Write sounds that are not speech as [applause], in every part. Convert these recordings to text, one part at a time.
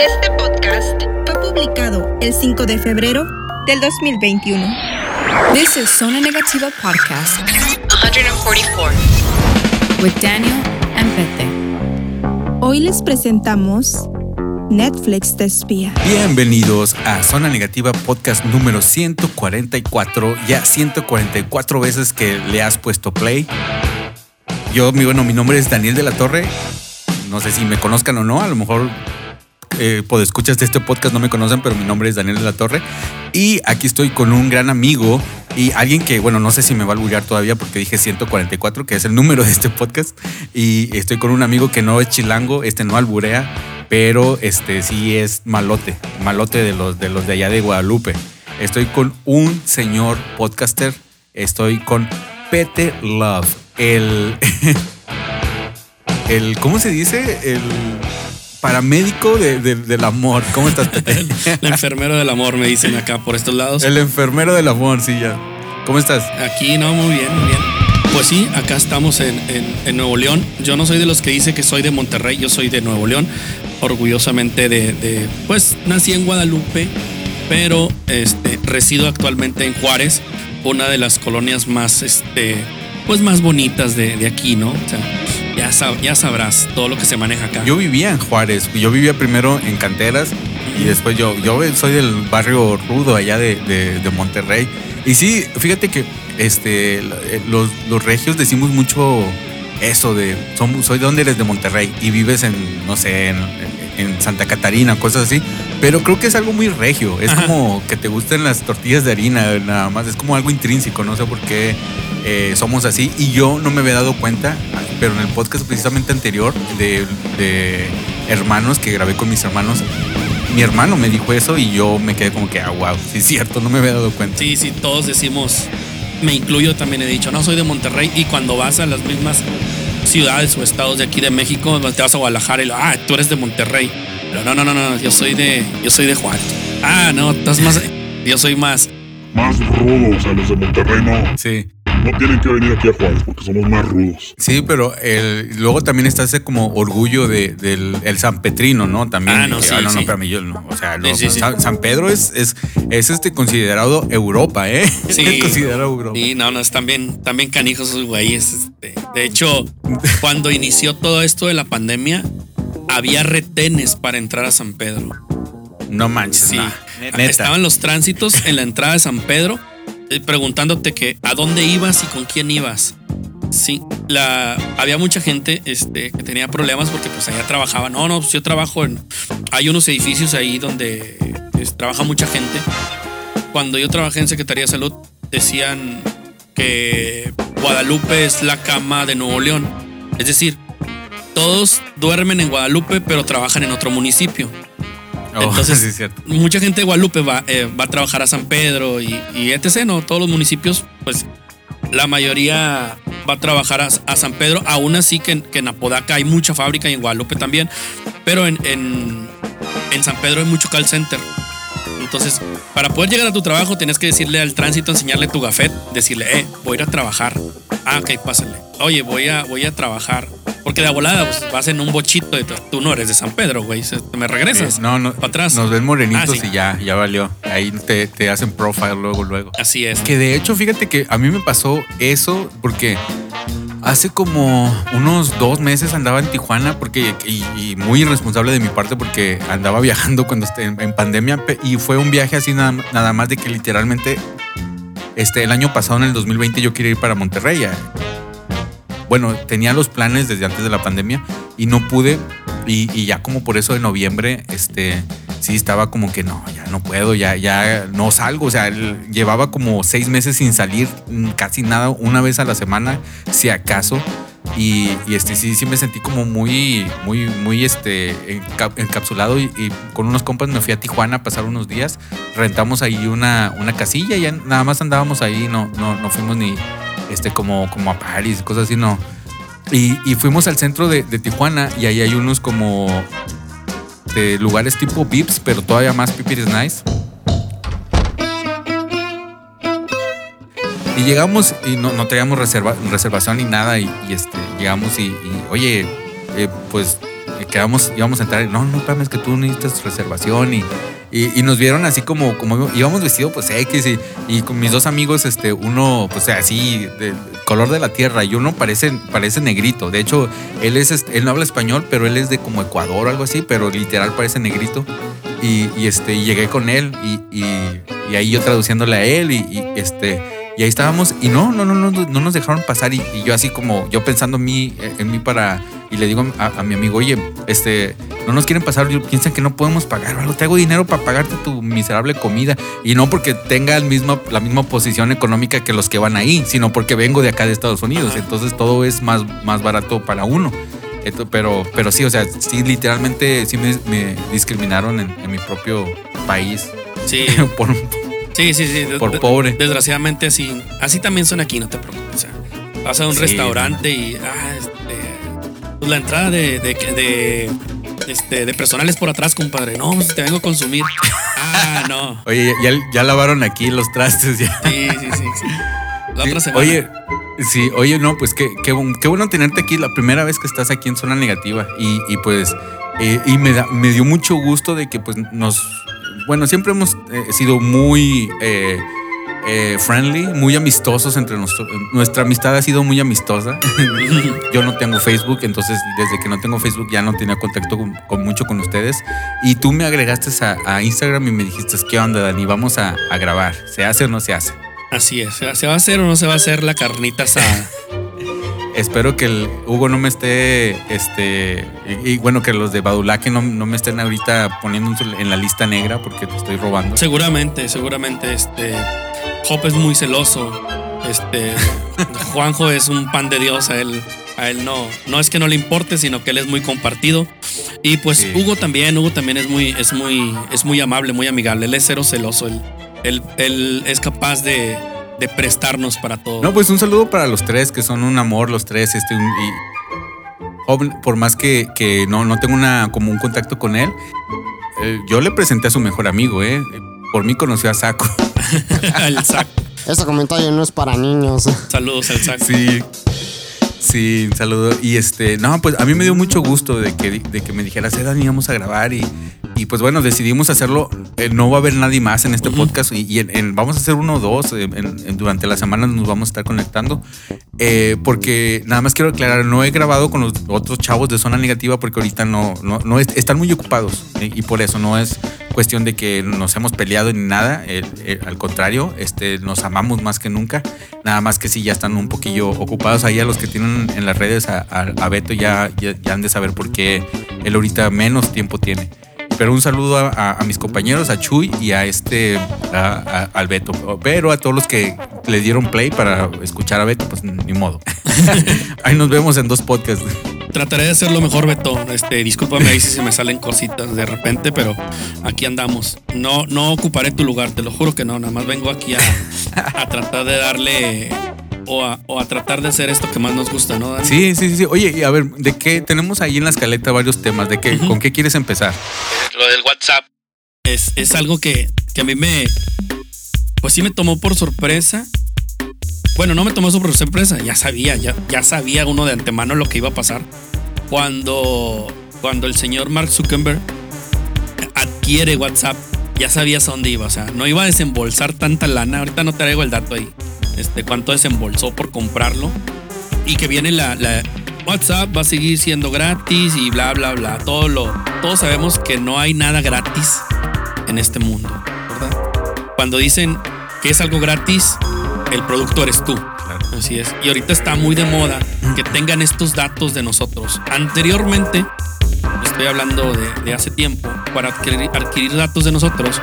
Este podcast fue publicado el 5 de febrero del 2021. This is Zona Negativa Podcast 144. with Daniel and Pete. Hoy les presentamos Netflix te espía. Bienvenidos a Zona Negativa Podcast número 144. Ya 144 veces que le has puesto play. Yo, mi, bueno, mi nombre es Daniel de la Torre. No sé si me conozcan o no. A lo mejor eh, escuchas de este podcast no me conocen, pero mi nombre es Daniel de la Torre. Y aquí estoy con un gran amigo y alguien que, bueno, no sé si me va a alburear todavía porque dije 144, que es el número de este podcast. Y estoy con un amigo que no es chilango, este no alburea, pero este sí es malote, malote de los de, los de allá de Guadalupe. Estoy con un señor podcaster, estoy con Pete Love, el, [laughs] el ¿cómo se dice? El paramédico de- de- del amor. ¿Cómo estás? [laughs] El enfermero del amor, me dicen acá por estos lados. el enfermero del amor, sí, ya. ¿Cómo estás? Aquí, no, muy bien, muy bien. Pues sí, acá estamos en, en- en Nuevo León. Yo no soy de los que dice que soy de Monterrey, yo soy de Nuevo León. Orgullosamente de, de- pues nací en Guadalupe, pero este, resido actualmente en Juárez, una de las colonias más, este, pues más bonitas de, de aquí, ¿no? O sea, ya, sab- ya sabrás todo lo que se maneja acá. Yo vivía en Juárez. Yo vivía primero en Canteras y después yo, yo soy del barrio rudo allá de, de- de Monterrey. Y sí, fíjate que este, los, los regios decimos mucho eso de, somos- soy de donde eres de Monterrey y vives en, no sé, en, en Santa Catarina, cosas así. Pero creo que es algo muy regio. Es Ajá. como que te gusten las tortillas de harina, nada más. Es como algo intrínseco, no sé por qué eh, somos así. Y yo no me había dado cuenta, pero en el podcast precisamente anterior de, de hermanos que grabé con mis hermanos, mi hermano me dijo eso y yo me quedé como que, ah, wow, sí es cierto, no me había dado cuenta. Sí, sí, todos decimos, me incluyo también he dicho, no soy de Monterrey y cuando vas a las mismas ciudades o estados de aquí de México, te vas a Guadalajara y lo, ah, tú eres de Monterrey. Pero no, no, no, no, yo soy de, yo soy de Juárez. Ah, no, estás más, yo soy más. más rudos. O sea, los de Monterrey no, Sí. No tienen que venir aquí a Juárez porque somos más rudos. Sí, pero el- luego también está ese como orgullo de, del el San Petrino, ¿no? También. Ah, no, sí, no, no, sí. espérame, yo no. O sea, lo- Sí, sí, sí. San, San Pedro es, es, es este considerado Europa, ¿eh? [laughs] Sí. Es considerado Europa. Sí, no, no, están bien, bien canijos esos güeyes. este. De hecho, cuando inició todo esto de la pandemia, había retenes para entrar a San Pedro. No manches. Sí. nah. Neta. Estaban los tránsitos en la entrada de San Pedro preguntándote que a dónde ibas y con quién ibas. Sí, la, había mucha gente este, que tenía problemas porque pues allá trabajaba. No, no, pues yo trabajo en... Hay unos edificios ahí donde pues, trabaja mucha gente. Cuando yo trabajé en Secretaría de Salud decían que Guadalupe es la cama de Nuevo León. Es decir, todos duermen en Guadalupe pero trabajan en otro municipio. Oh, [laughs] Entonces, sí, es cierto. mucha gente de Guadalupe va, eh, va a trabajar a San Pedro y, y etc. No, todos los municipios, pues la mayoría va a trabajar a, a San Pedro. Aún así que, en- que en Apodaca hay mucha fábrica y en Guadalupe también. Pero en, en, en San Pedro hay mucho call center. Entonces, para poder llegar a tu trabajo, tienes que decirle al tránsito, enseñarle tu gafet, decirle, eh, voy a ir a trabajar. Ah, ok, pásale. Oye, voy a, voy a trabajar. Porque de volada pues, vas en un bochito de tú no eres de San Pedro, güey. ¿Me regresas? Eh, No, no. Para atrás. Nos ven morenitos Ah, sí. y ya, ya valió. Ahí te, te hacen profile luego, luego. Así es. Que de hecho, fíjate que a mí me pasó eso porque hace como unos dos meses andaba en Tijuana porque y, muy irresponsable de mi parte porque andaba viajando cuando esté en, pandemia y fue un viaje así nada, nada más de que literalmente este el año pasado en el 2020 yo quería ir para Monterrey. Bueno, tenía los planes desde antes de la pandemia y no pude y, y ya como por eso de noviembre este sí estaba como que no, ya no puedo, ya, ya no salgo. O sea, el- llevaba como seis meses sin salir, mm, casi nada, una vez a la semana, si acaso. Y, este sí, sí me sentí como muy, muy, muy este enca- encapsulado y, y con unos compas me fui a Tijuana a pasar unos días. Rentamos ahí una, una casilla y nada más andábamos ahí, no, no, no fuimos ni este como, como a París, cosas así, no. Y, y fuimos al centro de, de Tijuana y ahí hay unos como de lugares tipo Vips, pero todavía más Pipiris Nice. Y llegamos y no, no teníamos reserva- reservación ni nada y, y, este, llegamos y, y, oye, eh, pues quedamos, íbamos a entrar. No, no, espérame, es que tú necesitas reservación y, y, y nos vieron así como, como íbamos vestidos, pues X y, con mis dos amigos, este, uno, pues así, de color de la tierra y uno parece, parece negrito. De hecho, él es, este, él no habla español, pero él es de como Ecuador o algo así, pero literal parece negrito. Y, y, este, llegué con él y, ahí yo traduciéndole a él y, este, y ahí estábamos y no, no, no, no, no nos dejaron pasar y, y yo así como, yo pensando en mí, en mí para, y le digo a, a mi amigo, oye, este, no nos quieren pasar, piensan que no podemos pagar algo, te hago dinero para pagarte tu miserable comida y no porque tenga el mismo, la misma posición económica que los que van ahí, sino porque vengo de acá de Estados Unidos, Ajá. entonces todo es más, más barato para uno. Esto, pero, pero sí, o sea, sí, literalmente sí me, me discriminaron en, en mi propio país Sí, [laughs] por, sí, sí. sí. por pobre. Desgraciadamente así, así también son aquí, no te preocupes. O sea, vas a un Sí, restaurante y ah, este, pues la entrada de, de, de, este, de personal es por atrás, compadre. No, pues te vengo a consumir. Ah, no. [laughs] Oye, ya, ya lavaron aquí los trastes ya. Sí, sí, sí. sí. La otra semana. Oye, sí, oye, no, pues qué, qué, qué bueno tenerte aquí, la primera vez que estás aquí en Zona Negativa. Y, y pues, eh, y me, da- me dio mucho gusto de que pues nos, bueno, siempre hemos eh, sido muy eh, eh, friendly, muy amistosos entre nosotros. Nuestra amistad ha sido muy amistosa. [laughs] Yo no tengo Facebook, entonces desde que no tengo Facebook ya no tenía contacto con, con mucho con ustedes. Y tú me agregaste a, a Instagram y me dijiste, ¿qué onda, Dani? Vamos a, a grabar. ¿Se hace o no se hace? Así es. ¿Se va a hacer o no se va a hacer la carnita asada? [laughs] Espero que el Hugo no me esté, este, y, y bueno, que los de Badulaque no, no me estén ahorita poniendo en la lista negra porque te estoy robando. seguramente, seguramente. Este. Hop es muy celoso. Este. [laughs] Juanjo es un pan de Dios. A él, a él no. No es que no le importe, sino que él es muy compartido. Y pues Sí. Hugo también, Hugo también es muy, es muy, es muy amable, muy amigable. Él es cero celoso. Él, él, él es capaz de, de prestarnos para todo. No, pues un saludo para los tres, que son un amor los tres, este, un- y por más que, que no, no tengo una, como un contacto con él, eh, yo le presenté a su mejor amigo, ¿eh? Por mí conoció a Saco. [laughs] al saco. Ese comentario no es para niños. Saludos al saco. Sí. Sí, un saludo. Y este, no, pues a mí me dio mucho gusto de que, de que me dijeras, eh, Dani, íbamos a grabar y, y pues bueno, decidimos hacerlo. Eh, no va a haber nadie más en este podcast y, y en- en- vamos a hacer uno o dos. eh, en- durante la semana nos vamos a estar conectando. Eh, porque nada más quiero aclarar, no he grabado con los otros chavos de zona negativa porque ahorita no, no, no es- están muy ocupados eh, y por eso no es cuestión de que nos hemos peleado ni nada. al contrario, este, nos amamos más que nunca. Nada más que sí, ya están un poquillo ocupados. Ahí a los que tienen en las redes a, a- a Beto ya, ya, ya han de saber por qué él ahorita menos tiempo tiene. Pero un saludo a, a- a mis compañeros, a Chuy y a este, a- al Beto. Pero a todos los que le dieron play para escuchar a Beto, pues ni modo. [laughs] Ahí nos vemos en dos podcasts. Trataré de hacerlo mejor, Beto. Este, discúlpame ahí si se me salen cositas de repente, pero aquí andamos. No, no ocuparé tu lugar, te lo juro que no. Nada más vengo aquí a, a tratar de darle o a, o a tratar de hacer esto que más nos gusta, ¿no? Dani? Sí, sí, sí. Oye, y a ver, ¿de qué? Tenemos ahí en la escaleta varios temas. ¿De qué? ¿Con qué quieres empezar? Lo del WhatsApp es, es algo que, que a mí me. Pues sí me tomó por sorpresa. Bueno, no me tomó por sorpresa, ya sabía, ya, ya sabía uno de antemano lo que iba a pasar. Cuando, cuando el señor Mark Zuckerberg adquiere WhatsApp, ya sabías a dónde iba. O sea, no iba a desembolsar tanta lana. Ahorita no traigo el dato ahí. Este, cuánto desembolsó por comprarlo. Y que viene la, la- WhatsApp va a seguir siendo gratis y bla, bla, bla. Todo lo, todos sabemos que no hay nada gratis en este mundo, ¿verdad? Cuando dicen que es algo gratis, el producto eres tú. Así es. Y ahorita está muy de moda que tengan estos datos de nosotros. Anteriormente, estoy hablando de, de hace tiempo, para adquirir, adquirir datos de nosotros,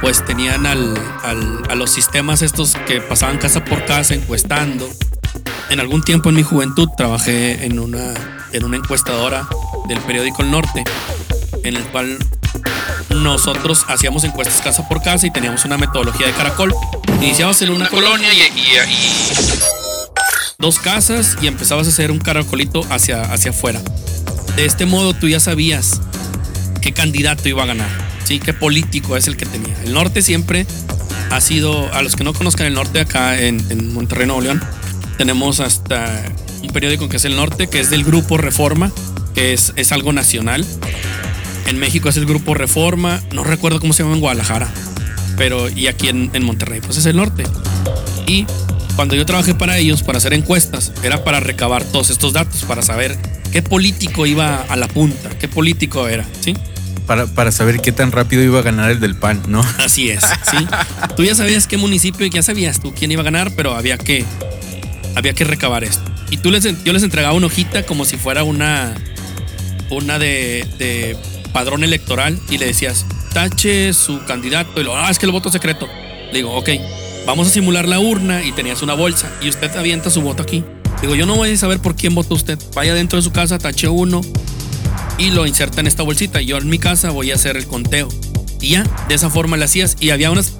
pues tenían al, al- a los sistemas estos que pasaban casa por casa encuestando. En algún tiempo en mi juventud trabajé en una, en una encuestadora del periódico El Norte, en el cual nosotros hacíamos encuestas casa por casa y teníamos una metodología de caracol. Iniciabas en una colonia y, y- y dos casas y empezabas a hacer un caracolito hacia, hacia afuera. De este modo tú ya sabías qué candidato iba a ganar, ¿sí? qué político es el que tenía. El norte siempre ha sido, a los que no conozcan el norte acá en, Monterrey, Nuevo León, tenemos hasta un periódico que es el norte, que es del grupo Reforma, que es, es algo nacional. En México es el grupo Reforma, no recuerdo cómo se llama en Guadalajara, pero y aquí en, en Monterrey, pues es el norte. Y cuando yo trabajé para ellos, para hacer encuestas, era para recabar todos estos datos, para saber qué político iba a la punta, qué político era, ¿sí? Para, para saber qué tan rápido iba a ganar el del PAN, ¿no? [laughs] Así es, ¿sí? Tú ya sabías qué municipio y ya sabías tú quién iba a ganar, pero había que, había que recabar esto. Y tú les, yo les entregaba una hojita como si fuera una, una de, de padrón electoral y le decías, tache su candidato. Y lo, ah, es que el voto secreto. Le digo, ok, vamos a simular la urna y tenías una bolsa y usted avienta su voto aquí. Digo, yo no voy a saber por quién votó usted. Vaya dentro de su casa, tache uno y lo inserta en esta bolsita. Yo en mi casa voy a hacer el conteo. Y ya, de esa forma le hacías. Y había unas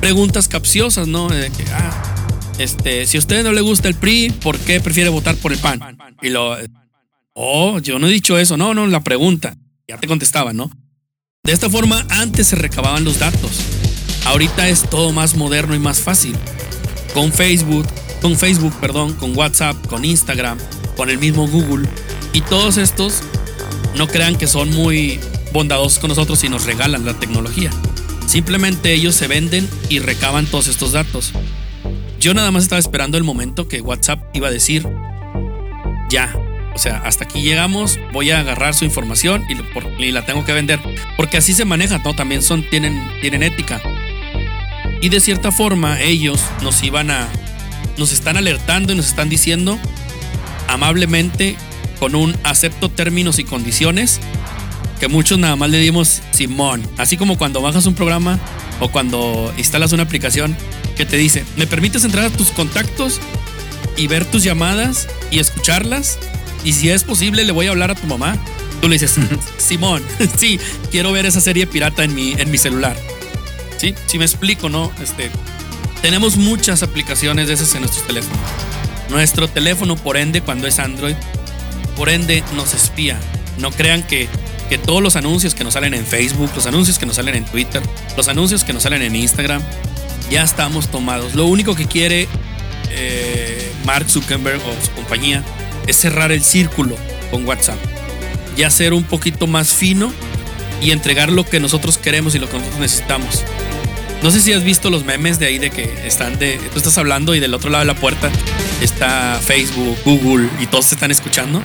preguntas capciosas, ¿no? De que, ah, este, si a usted no le gusta el PRI, ¿por qué prefiere votar por el PAN? Y lo, oh, yo no he dicho eso. No, no, la pregunta. Ya te contestaba, ¿no? De esta forma, antes se recababan los datos. Ahorita es todo más moderno y más fácil. Con Facebook, con Facebook, perdón, con WhatsApp, con Instagram, con el mismo Google. Y todos estos no crean que son muy bondadosos con nosotros y nos regalan la tecnología. Simplemente ellos se venden y recaban todos estos datos. Yo nada más estaba esperando el momento que WhatsApp iba a decir, ya, o sea, hasta aquí llegamos, voy a agarrar su información y, por- y la tengo que vender. Porque así se maneja, ¿no? También son, tienen, tienen ética. Y de cierta forma ellos nos iban a, nos están alertando y nos están diciendo amablemente con un acepto términos y condiciones que muchos nada más le dimos Simón. Así como cuando bajas un programa o cuando instalas una aplicación que te dice, ¿me permites entrar a tus contactos y ver tus llamadas y escucharlas? Y si es posible, le voy a hablar a tu mamá. Tú le dices, [laughs] Simón, [laughs] sí, quiero ver esa serie pirata en mi, en mi celular. Sí, si me explico, ¿no? Este, tenemos muchas aplicaciones de esas en nuestros teléfonos. Nuestro teléfono, por ende, cuando es Android, por ende nos espía. No crean que, que todos los anuncios que nos salen en Facebook, los anuncios que nos salen en Twitter, los anuncios que nos salen en Instagram, ya estamos tomados. Lo único que quiere eh, Mark Zuckerberg o su compañía es cerrar el círculo con WhatsApp. Ya ser un poquito más fino y entregar lo que nosotros queremos y lo que nosotros necesitamos. No sé si has visto los memes de ahí de que están de. Tú estás hablando y del otro lado de la puerta está Facebook, Google y todos te están escuchando.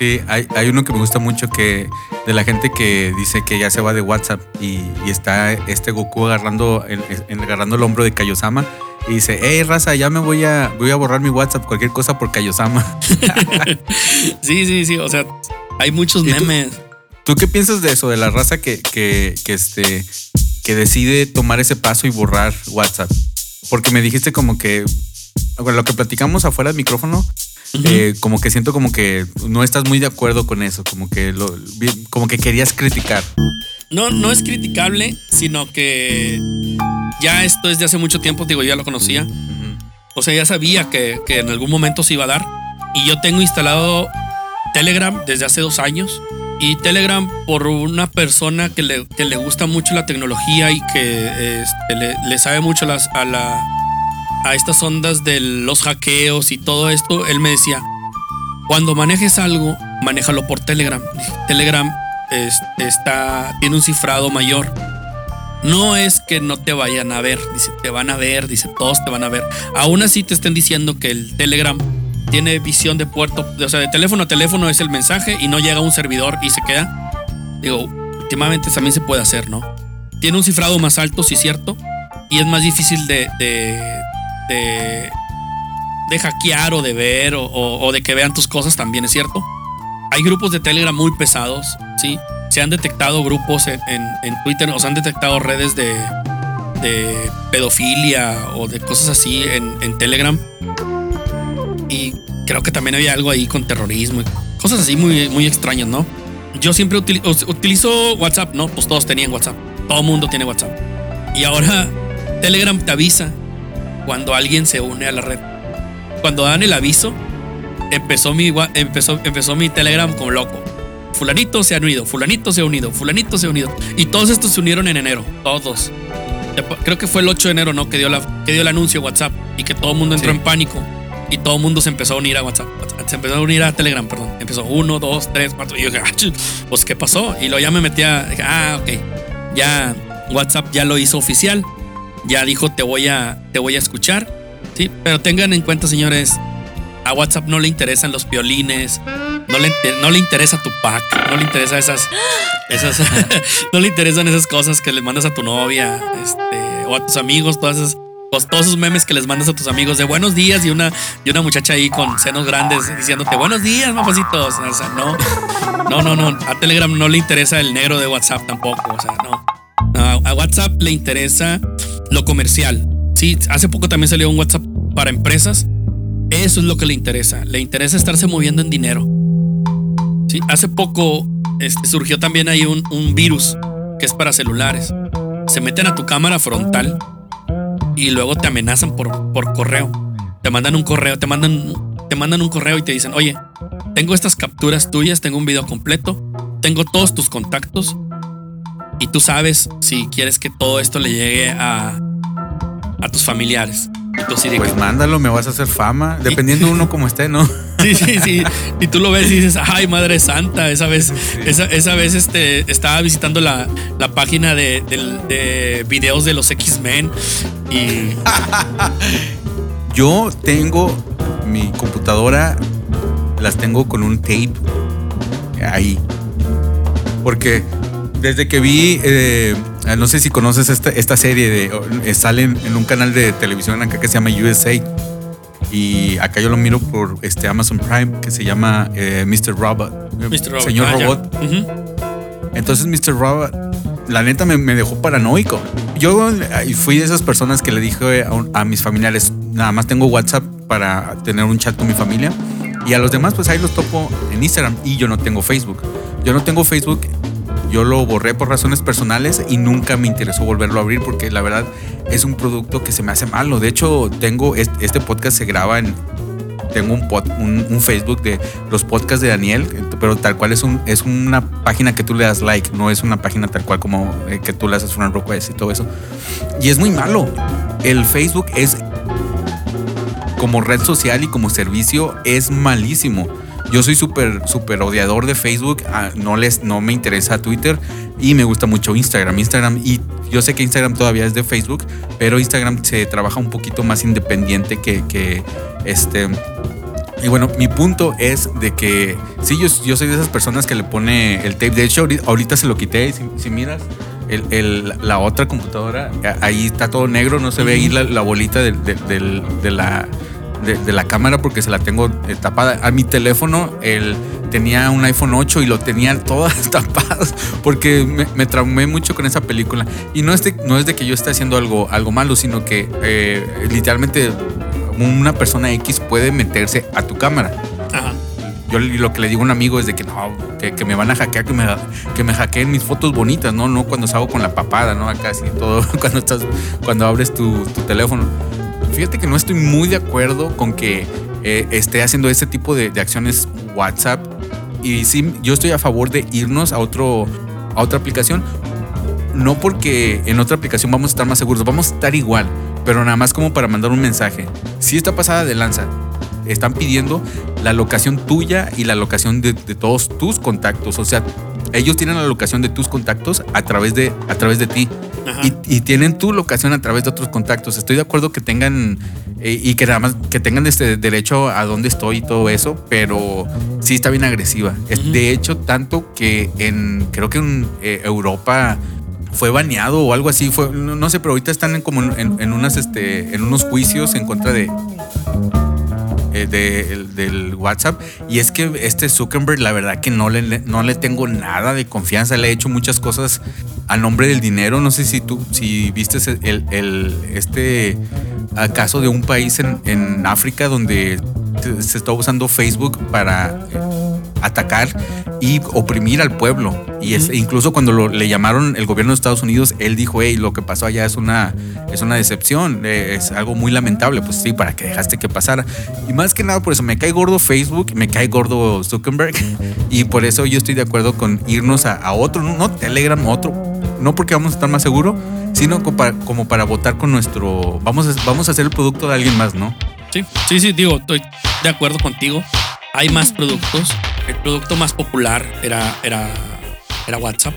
Sí, hay, hay uno que me gusta mucho que de la gente que dice que ya se va de WhatsApp y, y está este Goku agarrando el, el- agarrando el hombro de Kaiosama y dice, hey raza, ya me voy a voy a borrar mi WhatsApp, cualquier cosa por Kaiosama. [laughs] Sí, sí, sí. O sea, hay muchos memes. ¿Tú qué piensas de eso, de la raza que, que, que, este, que decide tomar ese paso y borrar WhatsApp? Porque me dijiste como que, bueno, lo que platicamos afuera del micrófono, Eh, como que siento como que no estás muy de acuerdo con eso, como que, lo, como que querías criticar. No, no es criticable, sino que ya esto es de hace mucho tiempo, digo, ya lo conocía. O sea, ya sabía que, que en algún momento se iba a dar. Y yo tengo instalado Telegram desde hace dos años. Y Telegram por una persona que le, que le gusta mucho la tecnología y que este, le, le sabe mucho las, a, la, a estas ondas de los hackeos y todo esto, él me decía, cuando manejes algo, manéjalo por Telegram. Telegram este, está, tiene un cifrado mayor. No es que no te vayan a ver, dice, te van a ver, dice, todos te van a ver. Aún así te estén diciendo que el Telegram tiene visión de puerto, o sea, de teléfono a teléfono es el mensaje y no llega a un servidor y se queda. Digo, últimamente también se puede hacer, ¿no? Tiene un cifrado más alto, sí, cierto, y es más difícil de, de, de hackear o de ver o, de que vean tus cosas, también es cierto. Hay grupos de Telegram muy pesados, ¿sí? Se han detectado grupos en, en- Twitter o se han detectado redes de, pedofilia o de cosas así en, Telegram. Y creo que también había algo ahí con terrorismo y cosas así muy, muy extrañas, ¿no? Yo siempre utili- us- utilizo WhatsApp, ¿no? Pues todos tenían WhatsApp. Todo mundo tiene WhatsApp. Y ahora Telegram te avisa cuando alguien se une a la red. Cuando dan el aviso, empezó mi, empezó, empezó mi Telegram como loco. Fulanito se ha unido, fulanito se ha unido, fulanito se ha unido. Y todos estos se unieron en enero, todos. Creo que fue el 8 de enero, ¿no? Que dio, la, que dio el anuncio WhatsApp y que todo el mundo entró Sí. en pánico. y todo el mundo se empezó a unir a WhatsApp. Se empezó a unir a Telegram, perdón. Empezó uno, dos, tres, cuatro. Y yo dije, ah, pues ¿qué pasó? Y luego ya me metía, dije, ah, ok. Ya WhatsApp ya lo hizo oficial. Ya dijo, te voy a, te voy a escuchar. Sí, pero tengan en cuenta, señores, a WhatsApp no le interesan los violines, no le, no le interesa tu pack, no le interesa esas, esas [laughs] no le interesan esas cosas que le mandas a tu novia, este, o a tus amigos, todas esas, todos esos memes que les mandas a tus amigos de buenos días y una, y una muchacha ahí con senos grandes diciéndote buenos días, mapacitos. O sea, no, no, no, no. A Telegram no le interesa el negro de WhatsApp tampoco. O sea. No, a WhatsApp le interesa lo comercial. Sí, hace poco también salió un WhatsApp para empresas. Eso es lo que le interesa. Le interesa estarse moviendo en dinero. Sí, hace poco este, surgió también ahí un, un virus que es para celulares. Se meten a tu cámara frontal y luego te amenazan por, por correo. Te mandan un correo, te mandan, te mandan un correo y te dicen, oye, tengo estas capturas tuyas, tengo un video completo, tengo todos tus contactos y tú sabes si quieres que todo esto le llegue a, a tus familiares. Y tú de Pues que- mándalo, me vas a hacer fama. Dependiendo uno como esté, ¿no? [laughs] Sí, sí, sí. Y tú lo ves y dices, ay, Madre Santa, esa vez, esa, esa vez este, estaba visitando la, la página de, del- de videos de los X-Men y [laughs] Yo tengo mi computadora, las tengo con un tape ahí. Porque desde que vi, eh, no sé si conoces esta, esta serie, de, eh, sale en, un canal de televisión acá que se llama USA. Y acá yo lo miro por este Amazon Prime que se llama eh, Mr. Robot. eh, Mr. Robot. Señor Ah. Robot. Entonces Mr. Robot, la neta me, me dejó paranoico. Yo fui de esas personas que le dije a mis familiares, nada más tengo WhatsApp para tener un chat con mi familia. Y a los demás, pues ahí los topo en Instagram. Y yo no tengo Facebook. Yo no tengo Facebook. Yo lo borré por razones personales y nunca me interesó volverlo a abrir porque la verdad es un producto que se me hace malo. De hecho, tengo este, podcast se graba en, tengo un, pod- un, un Facebook de los podcasts de Daniel, pero tal cual es, un, es una página que tú le das like, no es una página tal cual como eh, que tú le haces una request y todo eso. Y es muy malo. El Facebook es como red social y como servicio es malísimo. Yo soy súper, súper odiador de Facebook. ah, No, les, no me interesa Twitter y me gusta mucho Instagram. Instagram y yo sé que Instagram todavía es de Facebook, pero Instagram se trabaja un poquito más independiente que, que este. Y bueno, mi punto es de que sí, yo, yo soy de esas personas que le pone el tape. De hecho, ahorita, se lo quité. Si, si miras el- el- la otra computadora, ahí está todo negro, no se ve ahí la, la bolita de, la, de, de la cámara porque se la tengo eh, tapada. A mi teléfono, el, tenía un iPhone 8 y lo tenía [laughs] todas tapadas porque me, me traumé mucho con esa película. Y no es de, no es de que yo esté haciendo algo, algo malo, sino que eh, literalmente una persona X puede meterse a tu cámara. Ajá. Yo lo que le digo a un amigo es de que no, que, que me van a hackear, que me, que me hackeen mis fotos bonitas, ¿no? No cuando salgo con la papada, ¿no? Acá así todo, [laughs] cuando estás, cuando abres tu, tu teléfono. Fíjate que no estoy muy de acuerdo con que eh, esté haciendo ese tipo de, de acciones WhatsApp. Y sí, yo estoy a favor de irnos a otro, a otra aplicación. No porque en otra aplicación vamos a estar más seguros, vamos a estar igual, pero nada más como para mandar un mensaje. Si está pasada de lanza, están pidiendo la locación tuya y la locación de, de todos tus contactos. O sea, ellos tienen la locación de tus contactos a través de, a través de ti. Y, y tienen tu locación a través de otros contactos. Estoy de acuerdo que tengan eh, y que nada más que tengan este derecho a dónde estoy y todo eso, pero sí está bien agresiva. De hecho, tanto que en creo que en eh, Europa fue baneado o algo así. Fue, no, no sé, pero ahorita están en como en, en- en unas este en unos juicios en contra de eh, de- el- del WhatsApp y es que este Zuckerberg la verdad que no le, no le tengo nada de confianza le he hecho muchas cosas a nombre del dinero no sé si tú si viste el, el- este ah, caso de un país en, en África donde se- está usando Facebook para eh, atacar y oprimir al pueblo. Y es, incluso cuando lo- le llamaron el gobierno de Estados Unidos, él dijo, hey, lo que pasó allá es una, es una decepción, eh, es algo muy lamentable. Pues sí, para que dejaste que pasara. Y más que nada por eso, me cae gordo Facebook, me cae gordo Zuckerberg. [laughs] Y por eso yo estoy de acuerdo con irnos a, a otro, no, no Telegram, otro. No porque vamos a estar más seguros, sino como para, como para votar con nuestro... Vamos a, vamos a hacer el producto de alguien más, ¿no? Sí, sí, sí, digo, estoy de acuerdo contigo. Hay más productos. El producto más popular era, era, era WhatsApp.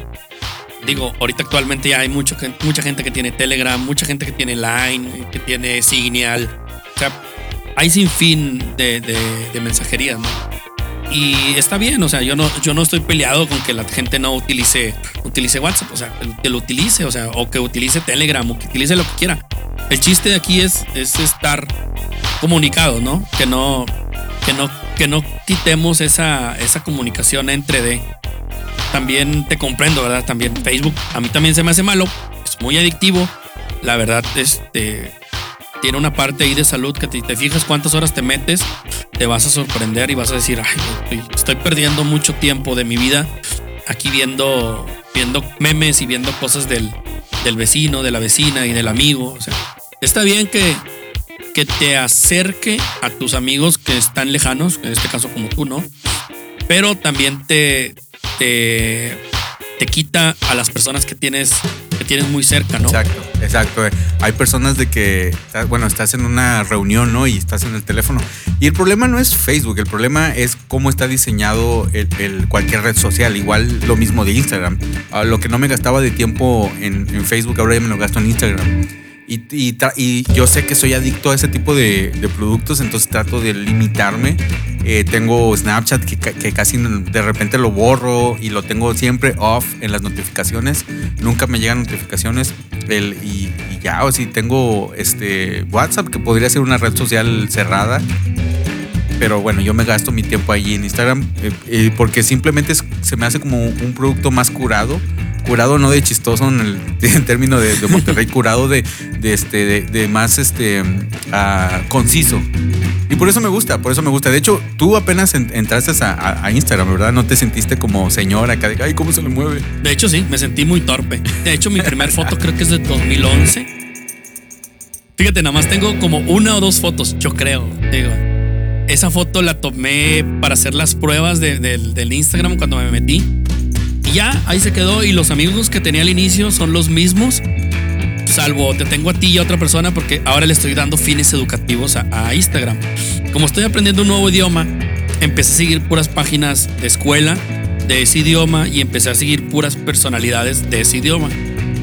Digo, ahorita actualmente ya hay mucho, mucha gente que tiene Telegram, mucha gente que tiene Line, que tiene Signal. O sea, hay sin fin de, de, de mensajerías, ¿no? Y está bien, o sea, yo no, yo no estoy peleado con que la gente no utilice, utilice WhatsApp, o sea, que lo utilice, o sea, o que utilice Telegram, o que utilice lo que quiera. El chiste de aquí es, es estar comunicados, ¿no? Que no, que no, que no quitemos esa, esa comunicación entre de. También te comprendo, ¿verdad? También Facebook, a mí también se me hace malo, es muy adictivo. La verdad, este tiene una parte ahí de salud que te, te fijas cuántas horas te metes, te vas a sorprender y vas a decir, ay, estoy, perdiendo mucho tiempo de mi vida aquí viendo, viendo memes y viendo cosas del, del vecino, de la vecina y del amigo. O sea, está bien que, que te acerque a tus amigos que están lejanos, en este caso como tú, ¿no? Pero también te, te, te quita a las personas que tienes, que tienes muy cerca, ¿no? Exacto, exacto. Hay personas de que, bueno, estás en una reunión, ¿no? Y estás en el teléfono. Y el problema no es Facebook, el problema es cómo está diseñado el- cualquier red social. Igual lo mismo de Instagram. Ah, lo que no me gastaba de tiempo en, en Facebook, ahora ya me lo gasto en Instagram. Y, y y yo sé que soy adicto a ese tipo de, de productos, entonces trato de limitarme. Eh, tengo Snapchat que, que casi de repente lo borro y lo tengo siempre off en las notificaciones. Nunca me llegan notificaciones. El, y, y ya, o si tengo este WhatsApp, que podría ser una red social cerrada. Pero bueno, yo me gasto mi tiempo allí en Instagram eh, eh, porque simplemente es- se me hace como un producto más curado. Curado no de chistoso en el [laughs] en término de, Monterrey, curado de, este, de, más este, ah, conciso. Y por eso me gusta, por eso me gusta. De hecho, tú apenas en- entraste a, Instagram, ¿verdad? No te sentiste como señora acá de, ay, ¿cómo se le mueve? De hecho, sí, me sentí muy torpe. De hecho, mi primer foto creo que es de 2011. Fíjate, nada más tengo como una o dos fotos, yo creo. Digo, esa foto la tomé para hacer las pruebas de- del Instagram cuando me metí. Y ya, ahí se quedó. Y los amigos que tenía al inicio son los mismos. Salvo te tengo a ti y a otra persona porque ahora le estoy dando fines educativos a, Instagram. Como estoy aprendiendo un nuevo idioma, empecé a seguir puras páginas de escuela de ese idioma y empecé a seguir puras personalidades de ese idioma.